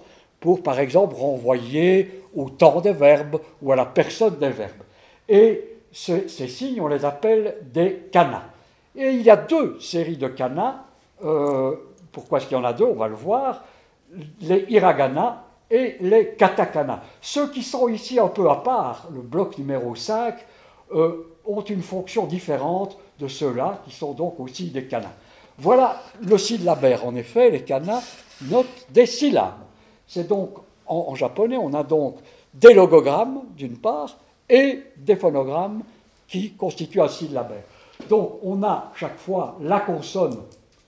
pour, par exemple, renvoyer au temps des verbes ou à la personne des verbes. Et ces signes, on les appelle des kanas. Et il y a deux séries de kanas. Euh, pourquoi est-ce qu'il y en a deux? On va le voir. Les hiragana et les katakana. Ceux qui sont ici un peu à part, le bloc numéro 5, euh, ont une fonction différente de ceux-là, qui sont donc aussi des kanas. Voilà le syllabaire. En effet, les kanas notent des syllabes. C'est donc, en, japonais, on a donc des logogrammes, d'une part, et des phonogrammes qui constituent un syllabaire. Donc, on a chaque fois la consonne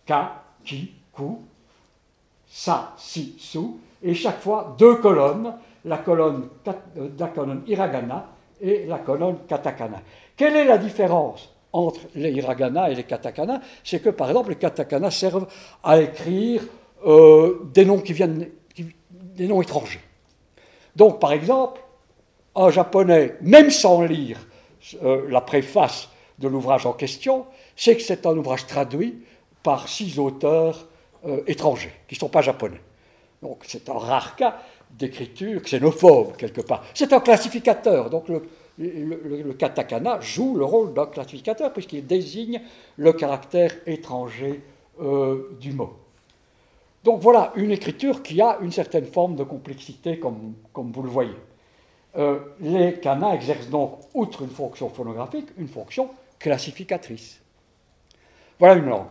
ka, ki, ku, sa, si, su, et chaque fois deux colonnes, la colonne, euh, la colonne hiragana et la colonne katakana. Quelle est la différence entre les hiragana et les katakana? C'est que, par exemple, les katakana servent à écrire euh, des noms qui viennent des noms étrangers. Donc, par exemple, un japonais, même sans lire euh, la préface de l'ouvrage en question, sait que c'est un ouvrage traduit par six auteurs euh, étrangers, qui ne sont pas japonais. Donc, c'est un rare cas d'écriture xénophobe, quelque part. C'est un classificateur, donc le, katakana joue le rôle d'un classificateur, puisqu'il désigne le caractère étranger euh, du mot. Donc voilà une écriture qui a une certaine forme de complexité, comme, vous le voyez. Euh, les canas exercent donc, outre une fonction phonographique, une fonction classificatrice. Voilà une langue.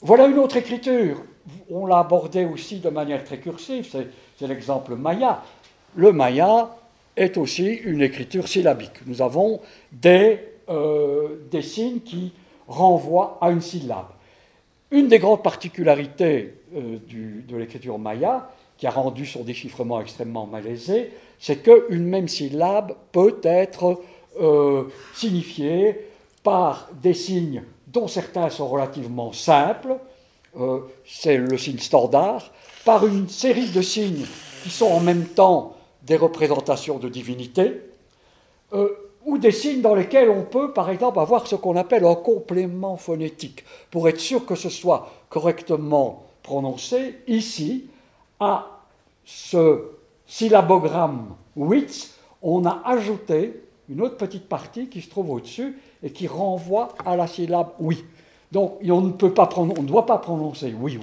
Voilà une autre écriture. On l'a abordée aussi de manière très cursive, c'est l'exemple maya. Le maya est aussi une écriture syllabique. Nous avons des, euh, des signes qui renvoient à une syllabe. Une des grandes particularités euh, de l'écriture maya, qui a rendu son déchiffrement extrêmement malaisé, c'est qu'une même syllabe peut être euh, signifiée par des signes dont certains sont relativement simples, euh, c'est le signe standard, par une série de signes qui sont en même temps des représentations de divinités, ou des signes dans lesquels on peut, par exemple, avoir ce qu'on appelle un complément phonétique, pour être sûr que ce soit correctement prononcé. Ici, à ce syllabogramme WITS, on a ajouté une autre petite partie qui se trouve au-dessus et qui renvoie à la syllabe oui. Donc on ne, peut pas on ne doit pas prononcer oui,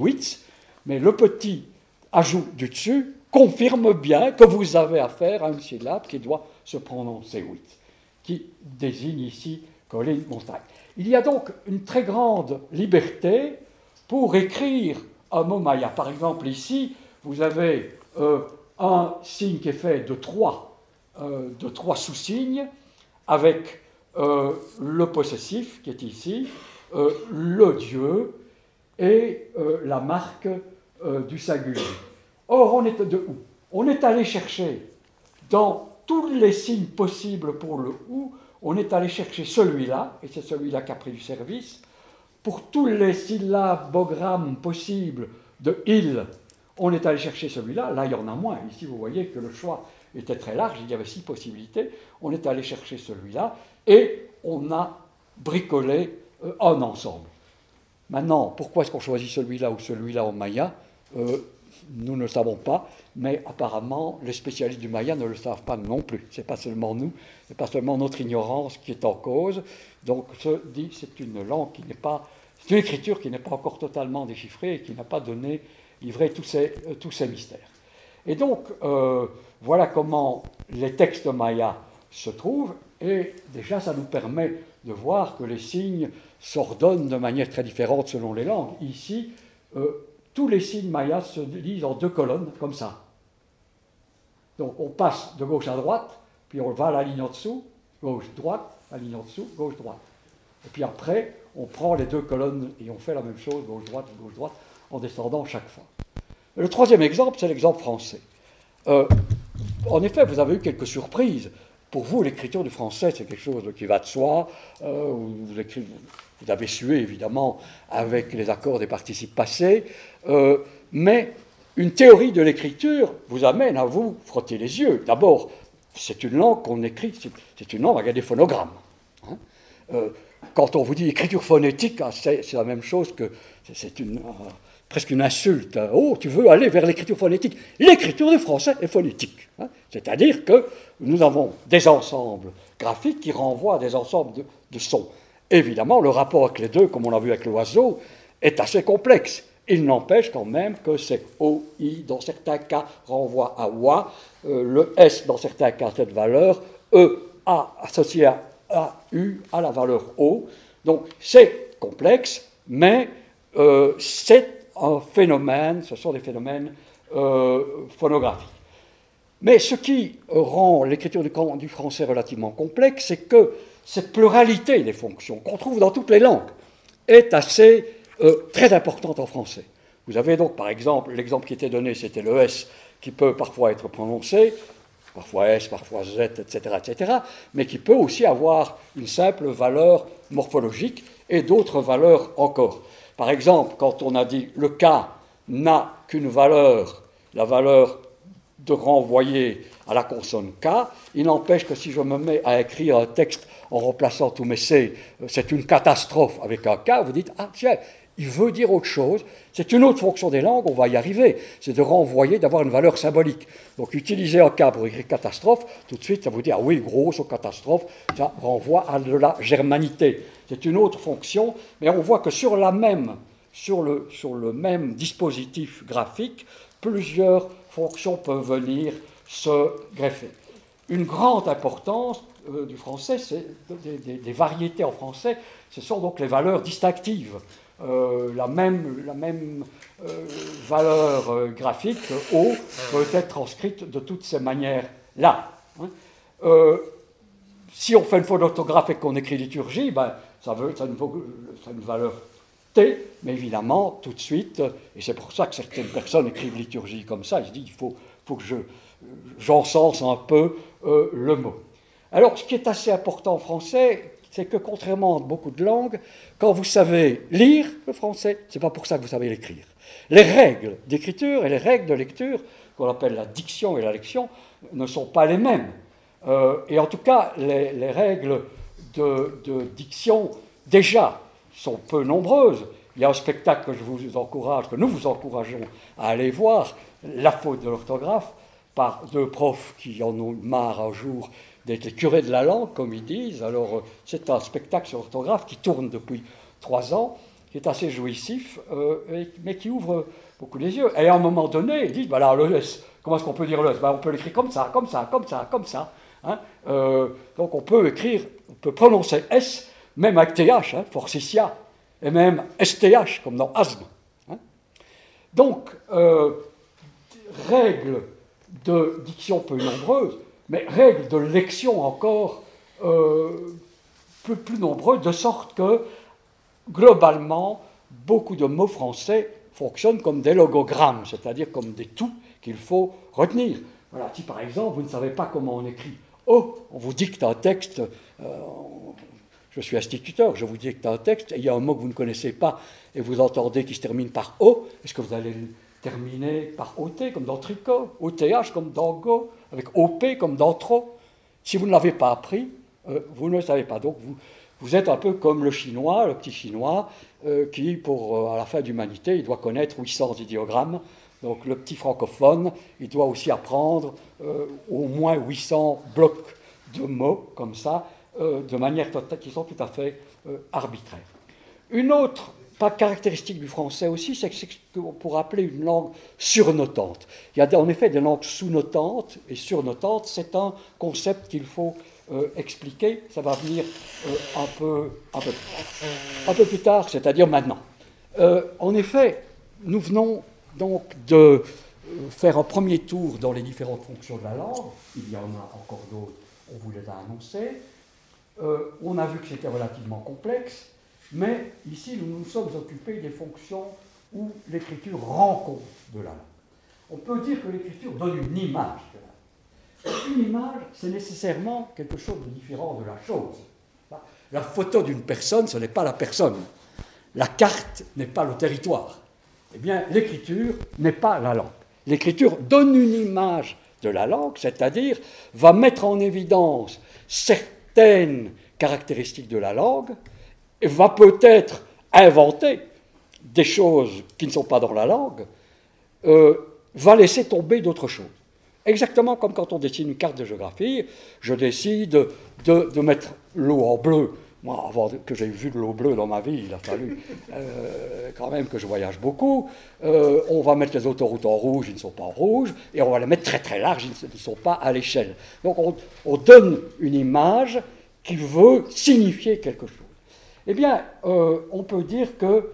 mais le petit ajout du dessus confirme bien que vous avez affaire à une syllabe qui doit se prononcer WITS, qui désigne ici Colin Montagne. Il y a donc une très grande liberté pour écrire un mot maya. Par exemple, ici, vous avez euh, un signe qui est fait de trois, euh, trois sous-signes, avec euh, le possessif qui est ici, le Dieu et la marque du singulier. Or, on est de où? On est allé chercher dans tous les signes possibles pour le ou, on est allé chercher celui-là, et c'est celui-là qui a pris du service, pour tous les syllabogrammes possibles de il, on est allé chercher celui-là. Là, il y en a moins. Ici, vous voyez que le choix était très large. Il y avait six possibilités. On est allé chercher celui-là et on a bricolé euh, un ensemble. Maintenant, pourquoi est-ce qu'on choisit celui-là ou celui-là en Maya? Euh, Nous ne le savons pas, mais apparemment, les spécialistes du Maya ne le savent pas non plus. Ce n'est pas seulement nous, ce n'est pas seulement notre ignorance qui est en cause. Donc, c'est une langue qui n'est pas c'est une écriture qui n'est pas encore totalement déchiffrée et qui n'a pas donné, livré tous ces, euh, tous ces mystères. Et donc, euh, voilà comment les textes mayas se trouvent, et déjà ça nous permet de voir que les signes s'ordonnent de manière très différente selon les langues. Ici, euh, tous les signes mayas se lisent en deux colonnes, comme ça. Donc on passe de gauche à droite, puis on va à la ligne en dessous, gauche-droite, la ligne en dessous, gauche-droite. Et puis après, on prend les deux colonnes et on fait la même chose, gauche-droite, gauche-droite, en descendant chaque fois. Le troisième exemple, c'est l'exemple français. Euh, en effet, vous avez eu quelques surprises. Pour vous, l'écriture du français, c'est quelque chose qui va de soi. Euh, vous, avez sué, évidemment, avec les accords des participes passés. Euh, mais une théorie de l'écriture vous amène à vous frotter les yeux. D'abord, c'est une langue qu'on écrit, c'est une langue avec des phonogrammes. Hein quand on vous dit écriture phonétique, ah, c'est la même chose que c'est une, euh, presque une insulte. Oh, tu veux aller vers l'écriture phonétique L'écriture du français est phonétique. Hein. C'est-à-dire que nous avons des ensembles graphiques qui renvoient à des ensembles de, sons. Évidemment, le rapport avec les deux, comme on l'a vu avec l'oiseau, est assez complexe. Il n'empêche quand même que c'est OI, dans certains cas, renvoie à OA, euh, le S, dans certains cas, cette valeur, E, A, associé à AU à la valeur O. Donc c'est complexe, mais euh, c'est un phénomène, ce sont des phénomènes euh, phonographiques. Mais ce qui rend l'écriture du, français relativement complexe, c'est que cette pluralité des fonctions qu'on trouve dans toutes les langues est assez euh, très importante en français. Vous avez donc par exemple, l'exemple qui était donné, c'était le S qui peut parfois être prononcé, parfois S, parfois Z, etc., etc., mais qui peut aussi avoir une simple valeur morphologique et d'autres valeurs encore. Par exemple, quand on a dit le K n'a qu'une valeur, la valeur de renvoyer à la consonne K, il n'empêche que si je me mets à écrire un texte en remplaçant tous mes C, euh, c'est une catastrophe avec un K, vous dites, ah tiens, il veut dire autre chose. C'est une autre fonction des langues, on va y arriver. C'est de renvoyer, d'avoir une valeur symbolique. Donc utiliser un cas pour écrire catastrophe, tout de suite, ça vous dit, ah oui, grosse catastrophe, ça renvoie à de la germanité. C'est une autre fonction, mais on voit que sur, la même, sur, le, sur le même dispositif graphique, plusieurs fonctions peuvent venir se greffer. Une grande importance euh, du français, des, variétés en français, ce sont donc les valeurs distinctives. Euh, la même, la même euh, valeur graphique, O, peut être transcrite de toutes ces manières-là. Si on fait une faute d'orthographe et qu'on écrit liturgie, ben, ça, veut, ça, a une, valeur T, mais évidemment, tout de suite, et c'est pour ça que certaines personnes écrivent liturgie comme ça, ils se disent il faut, faut que je, j'encense un peu le mot. Alors, ce qui est assez important en français, c'est que contrairement à beaucoup de langues, quand vous savez lire le français, ce n'est pas pour ça que vous savez l'écrire. Les règles d'écriture et les règles de lecture, qu'on appelle la diction et la lection, ne sont pas les mêmes. Euh, et en tout cas, les, règles de, diction, déjà, sont peu nombreuses. Il y a un spectacle que je vous encourage, que nous vous encourageons à aller voir, La faute de l'orthographe, par deux profs qui en ont marre un jour d'être curés de la langue, comme ils disent. Alors, c'est un spectacle sur l'orthographe qui tourne depuis trois ans, qui est assez jouissif, euh, mais qui ouvre beaucoup les yeux. Et à un moment donné, ils disent, voilà, le S, comment est-ce qu'on peut dire le S? Ben, On peut l'écrire comme ça, comme ça, comme ça, comme ça. Hein. Euh, donc on peut écrire, on peut prononcer S, même avec TH, hein, et même STH, comme dans asthme. Hein. Donc, euh, règles de diction peu nombreuses, mais règles de lexion encore euh, peu plus nombreuses, de sorte que, globalement, beaucoup de mots français fonctionnent comme des logogrammes, c'est-à-dire comme des tout qu'il faut retenir. Voilà, si par exemple vous ne savez pas comment on écrit O, on vous dicte un texte, euh, je suis instituteur, je vous dicte un texte, et il y a un mot que vous ne connaissez pas, et vous entendez qui se termine par O, est-ce que vous allez le terminer par OT, comme dans tricot, OTH, comme dans go, avec OP, comme dans trop Si vous ne l'avez pas appris, euh, vous ne le savez pas. Donc vous, vous êtes un peu comme le chinois, le petit chinois, euh, qui, pour à la fin d'humanité, il doit connaître 800 idéogrammes. Donc le petit francophone, il doit aussi apprendre au moins 800 blocs de mots comme ça, euh, de manière qui sont tout à fait euh, arbitraires. Une autre pas caractéristique du français aussi, c'est ce qu'on pourrait appeler une langue surnotante. Il y a en effet des langues sous-notantes, et surnotantes, c'est un concept qu'il faut euh, expliquer. Ça va venir un, peu, un, peu, un, peu, plus tard, c'est-à-dire maintenant. en effet, nous venons donc de faire un premier tour dans les différentes fonctions de la langue. Il y en a encore d'autres, on vous les a annoncées. Euh, on a vu que c'était relativement complexe, mais ici nous nous sommes occupés des fonctions où l'écriture rend compte de la langue. On peut dire que l'écriture donne une image de la langue. Une image, c'est nécessairement quelque chose de différent de la chose. La photo d'une personne, ce n'est pas la personne. La carte n'est pas le territoire. Eh bien, l'écriture n'est pas la langue. L'écriture donne une image de la langue, c'est-à-dire va mettre en évidence certaines caractéristiques de la langue, va peut-être inventer des choses qui ne sont pas dans la langue, euh, va laisser tomber d'autres choses. Exactement comme quand on dessine une carte de géographie, je décide de, mettre l'eau en bleu. Moi, avant que j'ai vu de l'eau bleue dans ma vie, il a fallu euh, quand même que je voyage beaucoup. Euh, on va mettre les autoroutes en rouge, ils ne sont pas en rouge, et on va les mettre très très larges, ils ne sont pas à l'échelle. Donc on donne une image qui veut signifier quelque chose. Eh bien, euh, on peut dire que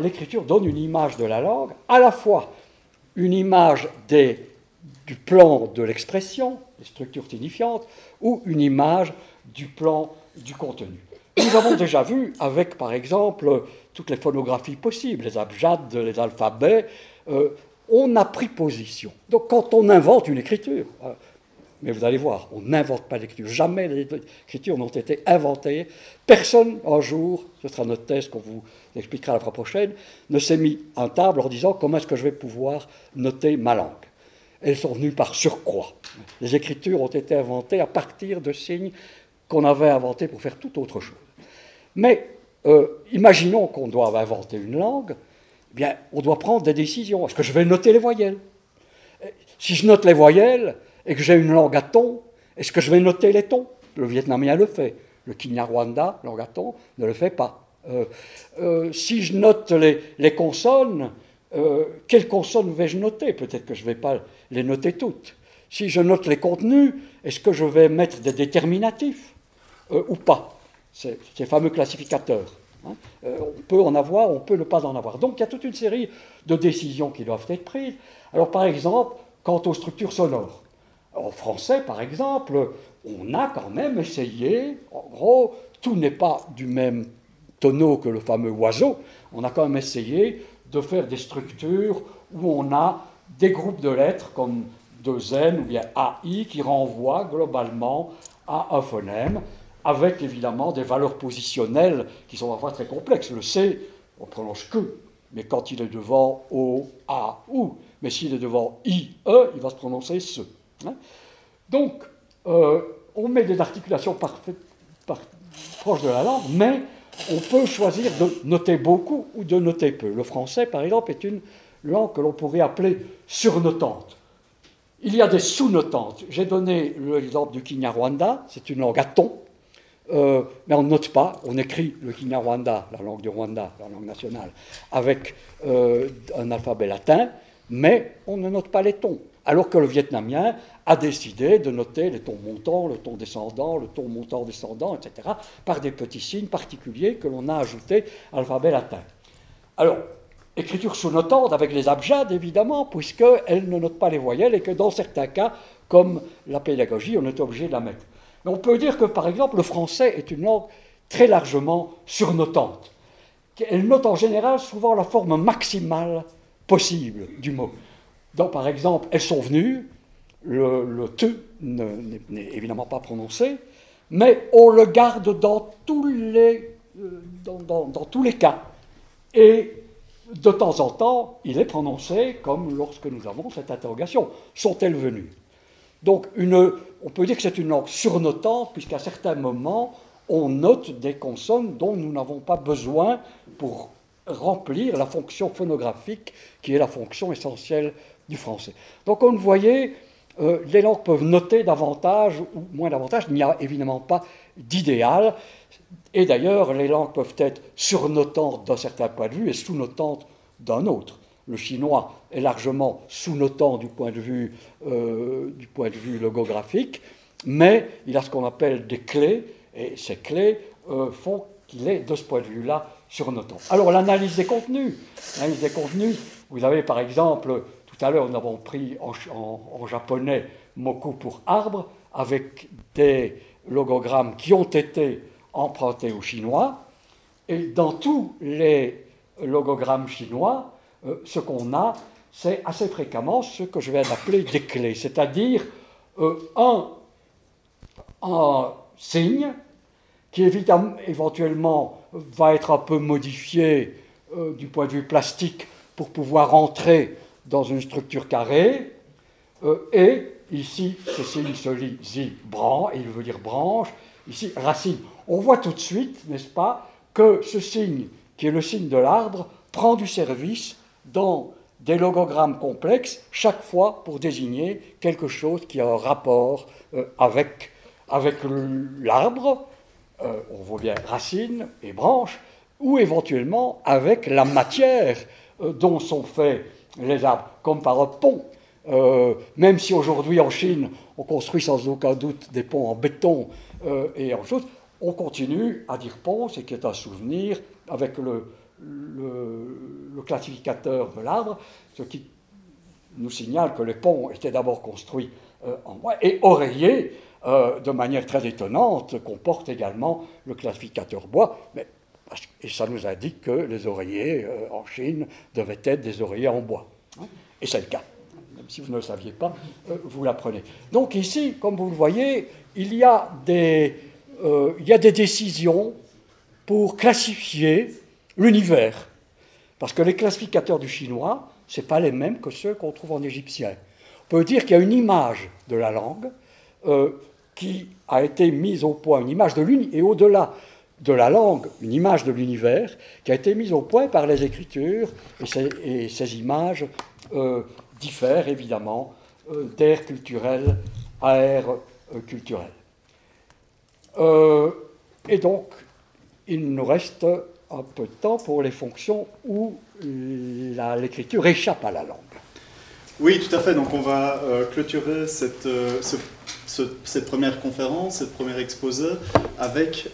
l'écriture donne une image de la langue, à la fois une image des, du plan de l'expression, des structures signifiantes, ou une image du plan du contenu. Nous avons déjà vu avec, par exemple, toutes les phonographies possibles, les abjades, les alphabets, euh, on a pris position. Donc quand on invente une écriture, euh, mais vous allez voir, on n'invente pas l'écriture. Jamais les écritures n'ont été inventées. Personne, un jour, ce sera notre thèse qu'on vous expliquera la fois prochaine, ne s'est mis en table en disant comment est-ce que je vais pouvoir noter ma langue. Elles sont venues par surcroît. Les écritures ont été inventées à partir de signes qu'on avait inventés pour faire tout autre chose. Mais euh, imaginons qu'on doit inventer une langue, eh bien, on doit prendre des décisions. Est-ce que je vais noter les voyelles? Si je note les voyelles, et que j'ai une langue à ton, est-ce que je vais noter les tons Le vietnamien le fait. Le Kinyarwanda, langue à ton, ne le fait pas. Euh, euh, si je note les, consonnes, quelles consonnes vais-je noter? Peut-être que je ne vais pas les noter toutes. Si je note les contenus, est-ce que je vais mettre des déterminatifs? Ou pas Ces fameux classificateurs. Hein. on peut en avoir, on peut ne pas en avoir. Donc il y a toute une série de décisions qui doivent être prises. Alors par exemple, quant aux structures sonores, en français, par exemple, on a quand même essayé, en gros, tout n'est pas du même tonneau que le fameux oiseau, on a quand même essayé de faire des structures où on a des groupes de lettres comme deux N ou bien AI qui renvoient globalement à un phonème, avec évidemment des valeurs positionnelles qui sont parfois très complexes. Le C, on prononce que, mais quand il est devant O, A, OU, mais s'il est devant I, E, il va se prononcer ce. Hein? Donc, euh, on met des articulations parfaites, proches de la langue, mais on peut choisir de noter beaucoup ou de noter peu. Le français, par exemple, est une langue que l'on pourrait appeler surnotante. Il y a des sous-notantes. J'ai donné l'exemple du Kinyarwanda, c'est une langue à ton, euh, mais on ne note pas, on écrit le Kinyarwanda, la langue du Rwanda, la langue nationale, avec euh, un alphabet latin, mais on ne note pas les tons. Alors que le vietnamien a décidé de noter les tons montants, le ton descendant, le ton montant descendant, etc., par des petits signes particuliers que l'on a ajoutés à l'alphabet latin. Alors, écriture sous-notante avec les abjades, évidemment, puisqu'elle ne note pas les voyelles et que dans certains cas, comme la pédagogie, on est obligé de la mettre. On peut dire que, par exemple, le français est une langue très largement surnotante. Elle note en général souvent la forme maximale possible du mot. Donc, par exemple, elles sont venues, le, le te n'est évidemment pas prononcé, mais on le garde dans tous les, euh, dans, dans tous les cas. Et de temps en temps, il est prononcé comme lorsque nous avons cette interrogation. Sont-elles venues? Donc, une, on peut dire que c'est une langue surnotante, puisqu'à certains moments, on note des consonnes dont nous n'avons pas besoin pour remplir la fonction phonographique qui est la fonction essentielle du français. Donc, on voyait, euh, les langues peuvent noter davantage ou moins davantage. Il n'y a évidemment pas d'idéal. Et d'ailleurs, les langues peuvent être surnotantes d'un certain point de vue et sous-notantes d'un autre. Le chinois est largement sous-notant du, point de vue, euh, du point de vue logographique, mais il a ce qu'on appelle des clés, et ces clés euh, font qu'il est, de ce point de vue-là, surnotant. Alors, l'analyse des contenus. L'analyse des contenus, vous avez par exemple, tout à l'heure, nous avons pris en, en japonais moku pour arbre, avec des logogrammes qui ont été emprunté au chinois. Et dans tous les logogrammes chinois, euh, ce qu'on a, c'est assez fréquemment ce que je vais appeler des clés, c'est-à-dire euh, un, signe qui éventuellement va être un peu modifié euh, du point de vue plastique pour pouvoir entrer dans une structure carrée, et ici, ce signe se lit et il veut dire branche, ici racine. On voit tout de suite, n'est-ce pas, que ce signe, qui est le signe de l'arbre, prend du service dans des logogrammes complexes, chaque fois pour désigner quelque chose qui a un rapport euh, avec, avec l'arbre, euh, on voit bien racine et branche, ou éventuellement avec la matière euh, dont sont faits les arbres, comme par un pont. même si aujourd'hui en Chine, on construit sans aucun doute des ponts en béton et en chose, on continue à dire pont, ce qui est un souvenir avec le, le, classificateur de l'arbre, ce qui nous signale que les ponts étaient d'abord construits euh, en bois et oreillés euh, de manière très étonnante, comporte également le classificateur bois, mais, et ça nous indique que les oreillers en Chine devaient être des oreillers en bois. Hein. et c'est le cas. Même si vous ne le saviez pas, vous l'apprenez. Donc ici, comme vous le voyez, il y a des, euh, il y a des décisions pour classifier l'univers. Parce que les classificateurs du chinois, ce pas les mêmes que ceux qu'on trouve en égyptien. On peut dire qu'il y a une image de la langue euh, qui a été mise au point, une image de l'univers, et au-delà de la langue, une image de l'univers qui a été mise au point par les écritures, et ces, images euh, diffèrent évidemment d'air culturel à air euh, culturel. Euh, et donc, il nous reste un peu de temps pour les fonctions où l'écriture échappe à la langue. Oui, tout à fait. Donc, on va euh, clôturer cette, cette, première conférence, cette première exposé, avec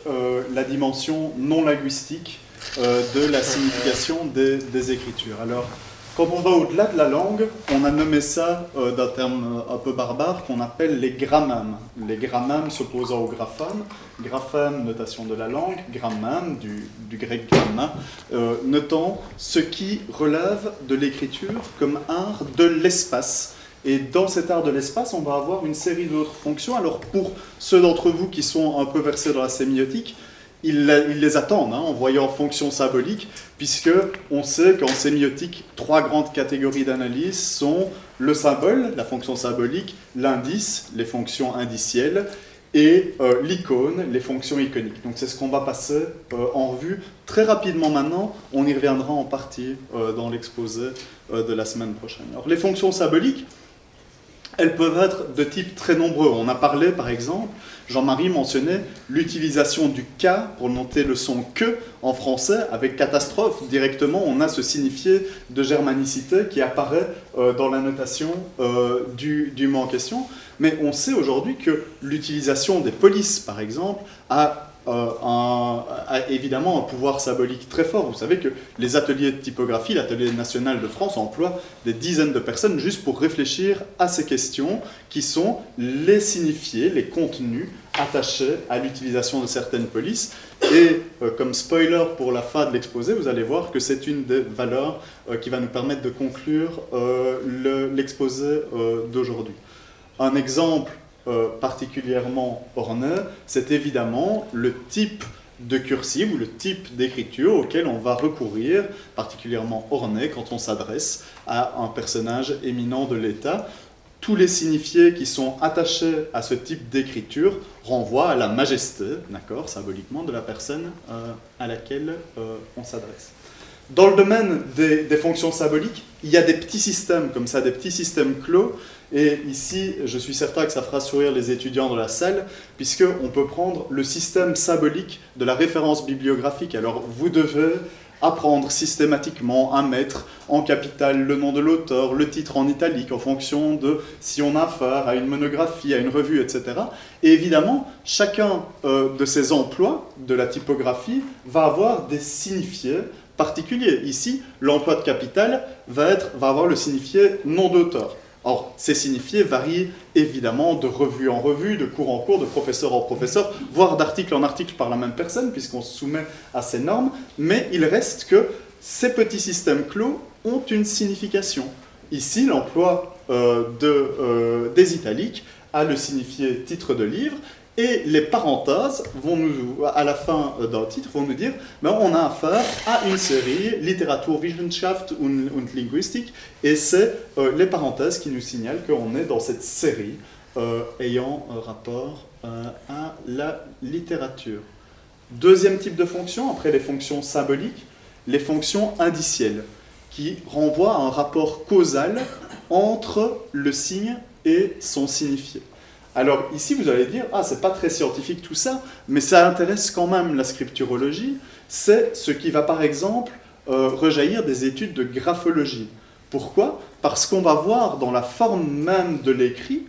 la dimension non linguistique de la signification des, des écritures. Alors, quand on va au-delà de la langue, on a nommé ça euh, d'un terme euh, un peu barbare qu'on appelle les grammèmes. Les grammèmes s'opposant au graphème. Graphème, notation de la langue, grammème, du, grec gramma, euh, notant ce qui relève de l'écriture comme art de l'espace. Et dans cet art de l'espace, on va avoir une série d'autres fonctions. Alors pour ceux d'entre vous qui sont un peu versés dans la sémiotique, ils, les attendent hein, en voyant fonction symbolique, puisque on sait qu'en sémiotique, trois grandes catégories d'analyse sont le symbole, la fonction symbolique, l'indice, les fonctions indicielles, et euh, l'icône, les fonctions iconiques. Donc c'est ce qu'on va passer euh, en revue très rapidement maintenant. On y reviendra en partie euh, dans l'exposé de la semaine prochaine. Alors les fonctions symboliques, elles peuvent être de type très nombreux. On a parlé par exemple, Jean-Marie mentionnait l'utilisation du K pour noter le son que en français. Avec catastrophe, directement, on a ce signifié de germanicité qui apparaît dans la notation du, du mot en question. Mais on sait aujourd'hui que l'utilisation des polices, par exemple, a, euh, évidemment un pouvoir symbolique très fort. Vous savez que les ateliers de typographie, l'atelier national de France, emploie des dizaines de personnes juste pour réfléchir à ces questions qui sont les signifiés, les contenus attachés à l'utilisation de certaines polices. Et euh, comme spoiler pour la fin de l'exposé, vous allez voir que c'est une des valeurs euh, qui va nous permettre de conclure l'exposé d'aujourd'hui. Un exemple euh, particulièrement orné, c'est évidemment le type de cursive ou le type d'écriture auquel on va recourir, particulièrement orné, quand on s'adresse à un personnage éminent de l'État. Tous les signifiés qui sont attachés à ce type d'écriture renvoient à la majesté, d'accord, symboliquement, de la personne euh, à laquelle euh, on s'adresse. Dans le domaine des, des, fonctions symboliques, il y a des petits systèmes comme ça, des petits systèmes clos et ici, je suis certain que ça fera sourire les étudiants de la salle, puisqu'on peut prendre le système symbolique de la référence bibliographique. Alors, vous devez apprendre systématiquement à mettre en capital le nom de l'auteur, le titre en italique, en fonction de si on a affaire à une monographie, à une revue, etc. Et évidemment, chacun euh, de ces emplois de la typographie va avoir des signifiés particuliers. Ici, l'emploi de capital va, être, va avoir le signifié nom d'auteur. Or, ces signifiés varient évidemment de revue en revue, de cours en cours, de professeur en professeur, voire d'article en article par la même personne, puisqu'on se soumet à ces normes, mais il reste que ces petits systèmes clos ont une signification. Ici, l'emploi euh, euh, des italiques a le signifié titre de livre, et les parenthèses vont nous, à la fin d'un titre, vont nous dire, ben, on a affaire à une série Literatur, Wissenschaft und, Linguistik, et c'est euh, les parenthèses qui nous signalent qu'on est dans cette série euh, ayant un rapport euh, à la littérature. Deuxième type de fonction, après les fonctions symboliques, les fonctions indicielles, qui renvoient à un rapport causal entre le signe et son signifié. Alors ici, vous allez dire, ah, c'est pas très scientifique tout ça, mais ça intéresse quand même la scripturologie. C'est ce qui va par exemple euh, rejaillir des études de graphologie. Pourquoi? Parce qu'on va voir dans la forme même de l'écrit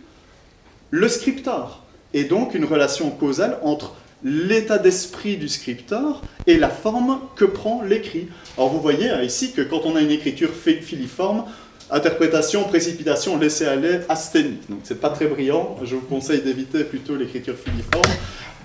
le scripteur, et donc une relation causale entre l'état d'esprit du scripteur et la forme que prend l'écrit. Alors vous voyez hein, ici que quand on a une écriture filiforme, Interprétation, précipitation, laisser aller, asthénique. Donc c'est pas très brillant. Je vous conseille d'éviter plutôt l'écriture filiforme.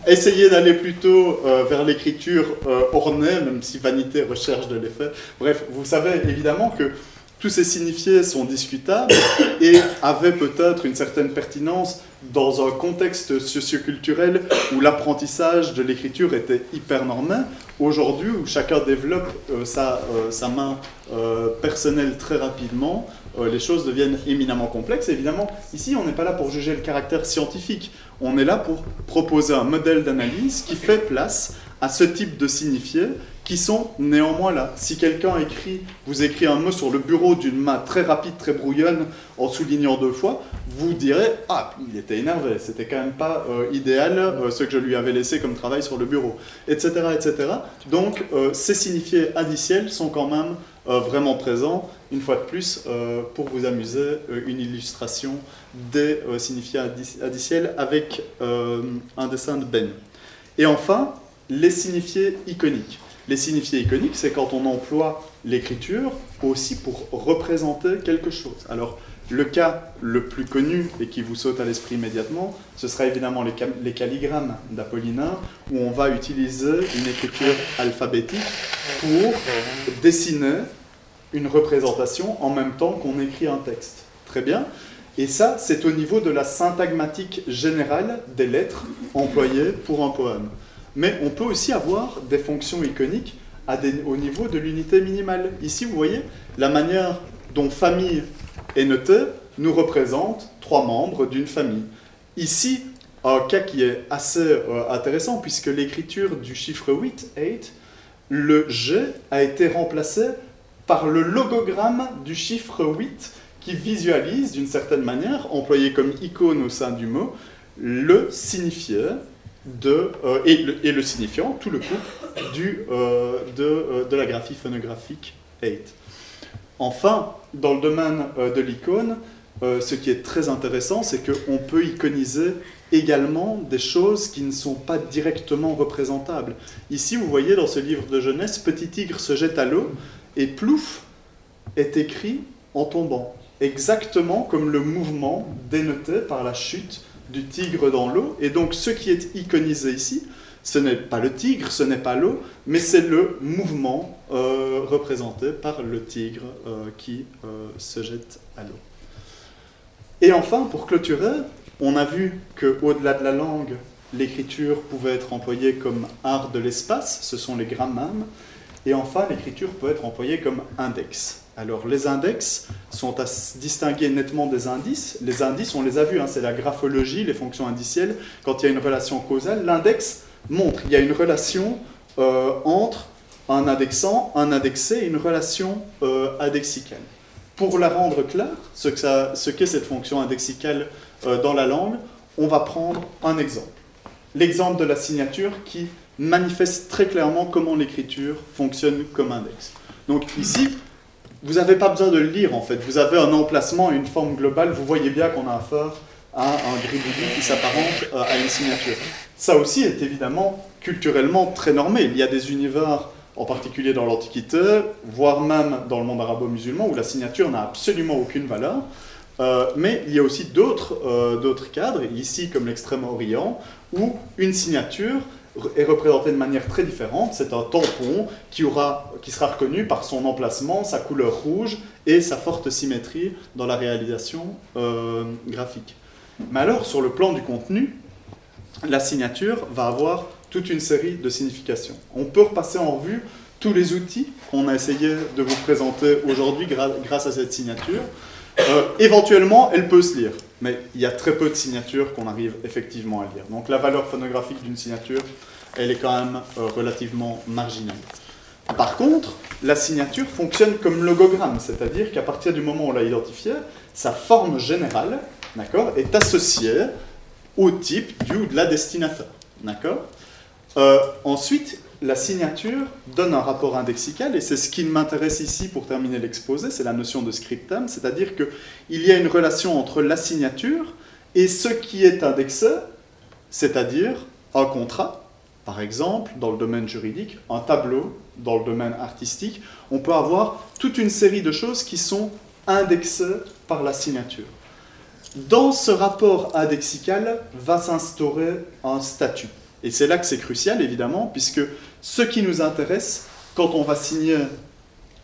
Essayez d'aller plutôt euh, vers l'écriture euh, ornée, même si vanité recherche de l'effet. Bref, vous savez évidemment que tous ces signifiés sont discutables et avaient peut-être une certaine pertinence dans un contexte socioculturel où l'apprentissage de l'écriture était hyper normé. Aujourd'hui, où chacun développe euh, sa, sa, main personnelle très rapidement, euh, les choses deviennent éminemment complexes. évidemment, ici, on n'est pas là pour juger le caractère scientifique. On est là pour proposer un modèle d'analyse qui fait place à ce type de signifiés qui sont néanmoins là. Si quelqu'un écrit, vous écrit un mot sur le bureau d'une main très rapide, très brouillonne, en soulignant deux fois, vous direz Ah, il était énervé, c'était quand même pas euh, idéal euh, ce que je lui avais laissé comme travail sur le bureau, etc. etc. Donc, ces signifiés additiels sont quand même vraiment présents une fois de plus, euh, pour vous amuser, euh, une illustration des euh, signifiés additiels avec un dessin de Ben. Et enfin, les signifiés iconiques. Les signifiés iconiques, c'est quand on emploie l'écriture aussi pour représenter quelque chose. Alors, le cas le plus connu et qui vous saute à l'esprit immédiatement, ce sera évidemment les, les calligrammes d'Apollinaire, où on va utiliser une écriture alphabétique pour dessiner une représentation en même temps qu'on écrit un texte. Très bien. Et ça, c'est au niveau de la syntagmatique générale des lettres employées pour un poème. Mais on peut aussi avoir des fonctions iconiques au niveau de l'unité minimale. Ici, vous voyez, la manière dont famille est notée nous représente trois membres d'une famille. Ici, un cas qui est assez euh, intéressant puisque l'écriture du chiffre 8, 8, le G a été remplacé par le logogramme du chiffre 8 qui visualise d'une certaine manière, employé comme icône au sein du mot, le signifié euh, et, le, signifiant, tout le couple, du, euh, de, de, la graphie phonographique 8. Enfin, dans le domaine de l'icône, ce qui est très intéressant, c'est qu'on peut iconiser également des choses qui ne sont pas directement représentables. Ici, vous voyez dans ce livre de jeunesse, Petit tigre se jette à l'eau et plouf est écrit en tombant, exactement comme le mouvement dénoté par la chute du tigre dans l'eau. Et donc ce qui est iconisé ici, ce n'est pas le tigre, ce n'est pas l'eau, mais c'est le mouvement euh, représenté par le tigre euh, qui euh, se jette à l'eau. Et enfin, pour clôturer, on a vu qu'au-delà de la langue, l'écriture pouvait être employée comme art de l'espace, ce sont les grammames, et enfin l'écriture peut être employée comme index. Alors les index sont à distinguer nettement des indices. Les indices, on les a vus, hein, c'est la graphologie, les fonctions indicielles. Quand il y a une relation causale, l'index montre qu'il y a une relation euh, entre un indexant, un indexé et une relation euh, indexicale. Pour la rendre claire, ce qu'est cette fonction indexicale euh, dans la langue, on va prendre un exemple. L'exemple de la signature qui manifeste très clairement comment l'écriture fonctionne comme index. Donc ici, vous n'avez pas besoin de le lire en fait. Vous avez un emplacement une forme globale. Vous voyez bien qu'on a affaire à un gribouillis qui s'apparente euh, à une signature. Ça aussi est évidemment culturellement très normé. Il y a des univers, en particulier dans l'Antiquité, voire même dans le monde arabo-musulman, où la signature n'a absolument aucune valeur. Euh, mais il y a aussi euh, d'autres cadres, ici comme l'Extrême-Orient, où une signature est représentée de manière très différente. C'est un tampon qui, aura, qui sera reconnu par son emplacement, sa couleur rouge et sa forte symétrie dans la réalisation euh, graphique. Mais alors, sur le plan du contenu, la signature va avoir toute une série de significations. On peut repasser en revue tous les outils qu'on a essayé de vous présenter aujourd'hui grâce à cette signature. Euh, éventuellement, elle peut se lire, mais il y a très peu de signatures qu'on arrive effectivement à lire. Donc la valeur phonographique d'une signature, elle est quand même euh, relativement marginale. Par contre, la signature fonctionne comme logogramme, c'est-à-dire qu'à partir du moment où on l'a identifiée, sa forme générale est associée au type du ou de la destinataire. Euh, ensuite, la signature donne un rapport indexical, et c'est ce qui m'intéresse ici pour terminer l'exposé, c'est la notion de scriptum, c'est-à-dire qu'il y a une relation entre la signature et ce qui est indexé, c'est-à-dire un contrat, par exemple, dans le domaine juridique, un tableau dans le domaine artistique, on peut avoir toute une série de choses qui sont indexées par la signature. Dans ce rapport indexical va s'instaurer un statut. Et c'est là que c'est crucial, évidemment, puisque ce qui nous intéresse quand on va signer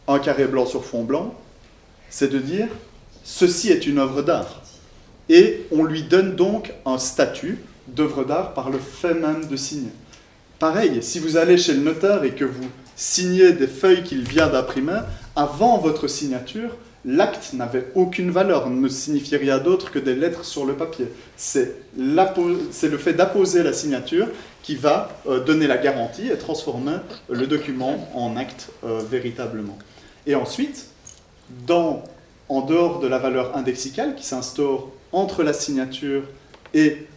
un carré blanc sur fond blanc, c'est de dire ceci est une œuvre d'art. Et on lui donne donc un statut d'œuvre d'art par le fait même de signer. Pareil, si vous allez chez le notaire et que vous signez des feuilles qu'il vient d'imprimer, avant votre signature, l'acte n'avait aucune valeur, ne signifie rien d'autre que des lettres sur le papier. C'est le fait d'apposer la signature qui va euh, donner la garantie et transformer le document en acte euh, véritablement. Et ensuite, en dehors de la valeur indexicale qui s'instaure entre la signature et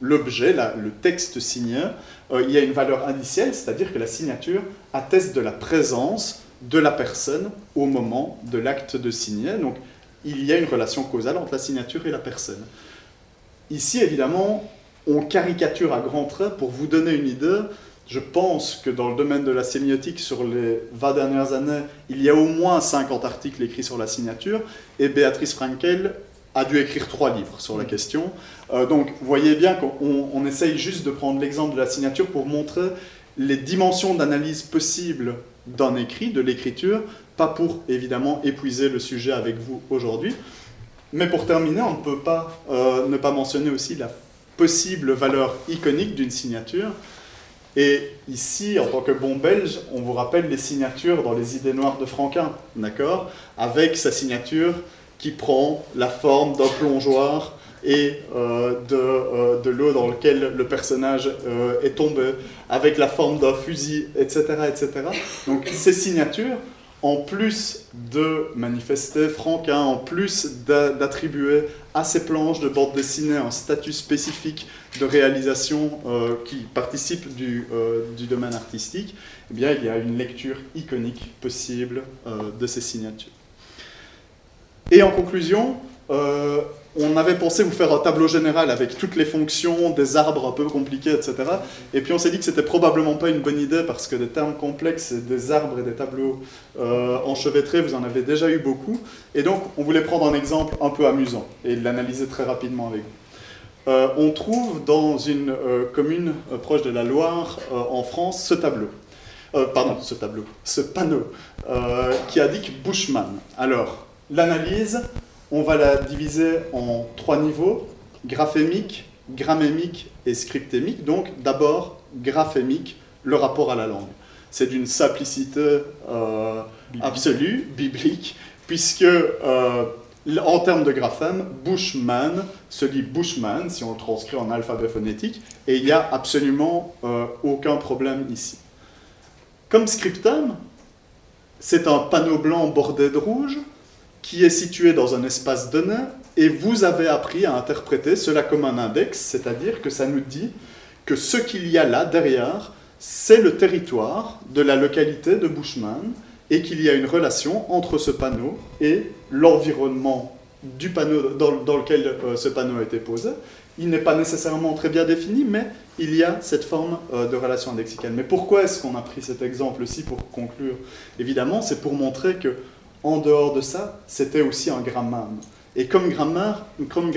l'objet, le texte signé, euh, il y a une valeur indicielle, c'est-à-dire que la signature atteste de la présence de la personne au moment de l'acte de signer. Donc il y a une relation causale entre la signature et la personne. Ici, évidemment, on caricature à grands traits pour vous donner une idée. Je pense que dans le domaine de la sémiotique, sur les 20 dernières années, il y a au moins 50 articles écrits sur la signature, et Béatrice Frankel a dû écrire trois livres sur la question. Euh, donc, vous voyez bien qu'on on essaye juste de prendre l'exemple de la signature pour montrer les dimensions d'analyse possibles d'un écrit, de l'écriture, pas pour évidemment épuiser le sujet avec vous aujourd'hui, mais pour terminer, on ne peut pas euh, ne pas mentionner aussi la possible valeur iconique d'une signature. Et ici, en tant que bon belge, on vous rappelle les signatures dans les idées noires de Franquin, d'accord? Avec sa signature qui prend la forme d'un plongeoir et de, de l'eau dans laquelle le personnage est tombé, avec la forme d'un fusil, etc., etc. Donc ces signatures en plus de manifester, Franquin, en plus d'attribuer à ses planches de bande dessinée un statut spécifique de réalisation euh, qui participe du, euh, du, domaine artistique, eh bien, il y a une lecture iconique possible euh, de ces signatures. Et en conclusion, on avait pensé vous faire un tableau général avec toutes les fonctions, des arbres un peu compliqués, etc. Et puis on s'est dit que c'était probablement pas une bonne idée parce que des termes complexes, des arbres et des tableaux euh, enchevêtrés, vous en avez déjà eu beaucoup. Et donc on voulait prendre un exemple un peu amusant et l'analyser très rapidement avec vous. Euh, on trouve dans une euh, commune proche de la Loire, en France, ce tableau. pardon, ce tableau, ce panneau qui indique Bushman. Alors, l'analyse, on va la diviser en trois niveaux, graphémique, grammémique et scriptémique. Donc d'abord, graphémique, le rapport à la langue. C'est d'une simplicité euh, absolue, biblique, puisque euh, en termes de graphème, Bushman se dit Bushman, si on le transcrit en alphabet phonétique, et il n'y a absolument euh, aucun problème ici. Comme scriptum, c'est un panneau blanc bordé de rouge, qui est situé dans un espace donné, et vous avez appris à interpréter cela comme un index, c'est-à-dire que ça nous dit que ce qu'il y a là derrière, c'est le territoire de la localité de Bushman, et qu'il y a une relation entre ce panneau et l'environnement du panneau dans, lequel euh, ce panneau a été posé. Il n'est pas nécessairement très bien défini, mais il y a cette forme euh, de relation indexicale. Mais pourquoi est-ce qu'on a pris cet exemple-ci pour conclure? Évidemment, c'est pour montrer que en dehors de ça, c'était aussi un grammame. Et comme grammar, comme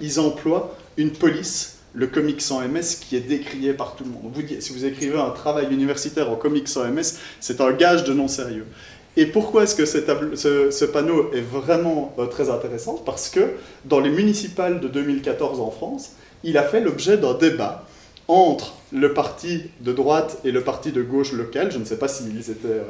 ils emploient une police, le comics sans MS, qui est décrié par tout le monde. Si vous écrivez un travail universitaire en comics sans MS, c'est un gage de non-sérieux. Et pourquoi est-ce que ce, panneau est vraiment euh, très intéressant? Parce que dans les municipales de 2014 en France, il a fait l'objet d'un débat entre le parti de droite et le parti de gauche local, je ne sais pas s'ils étaient,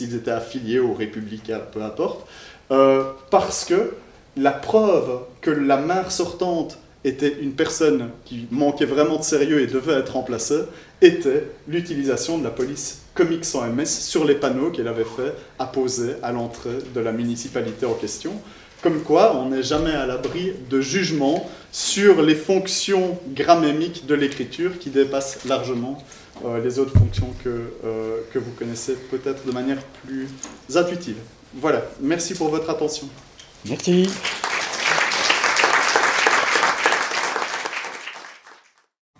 étaient affiliés aux républicains, peu importe, euh, parce que la preuve que la maire sortante était une personne qui manquait vraiment de sérieux et devait être remplacée, était l'utilisation de la police comique sans MS sur les panneaux qu'elle avait fait apposer à l'entrée de la municipalité en question. Comme quoi, on n'est jamais à l'abri de jugements sur les fonctions grammaimiques de l'écriture qui dépassent largement euh, les autres fonctions que, euh, que vous connaissez peut-être de manière plus intuitive. Voilà, merci pour votre attention. Merci.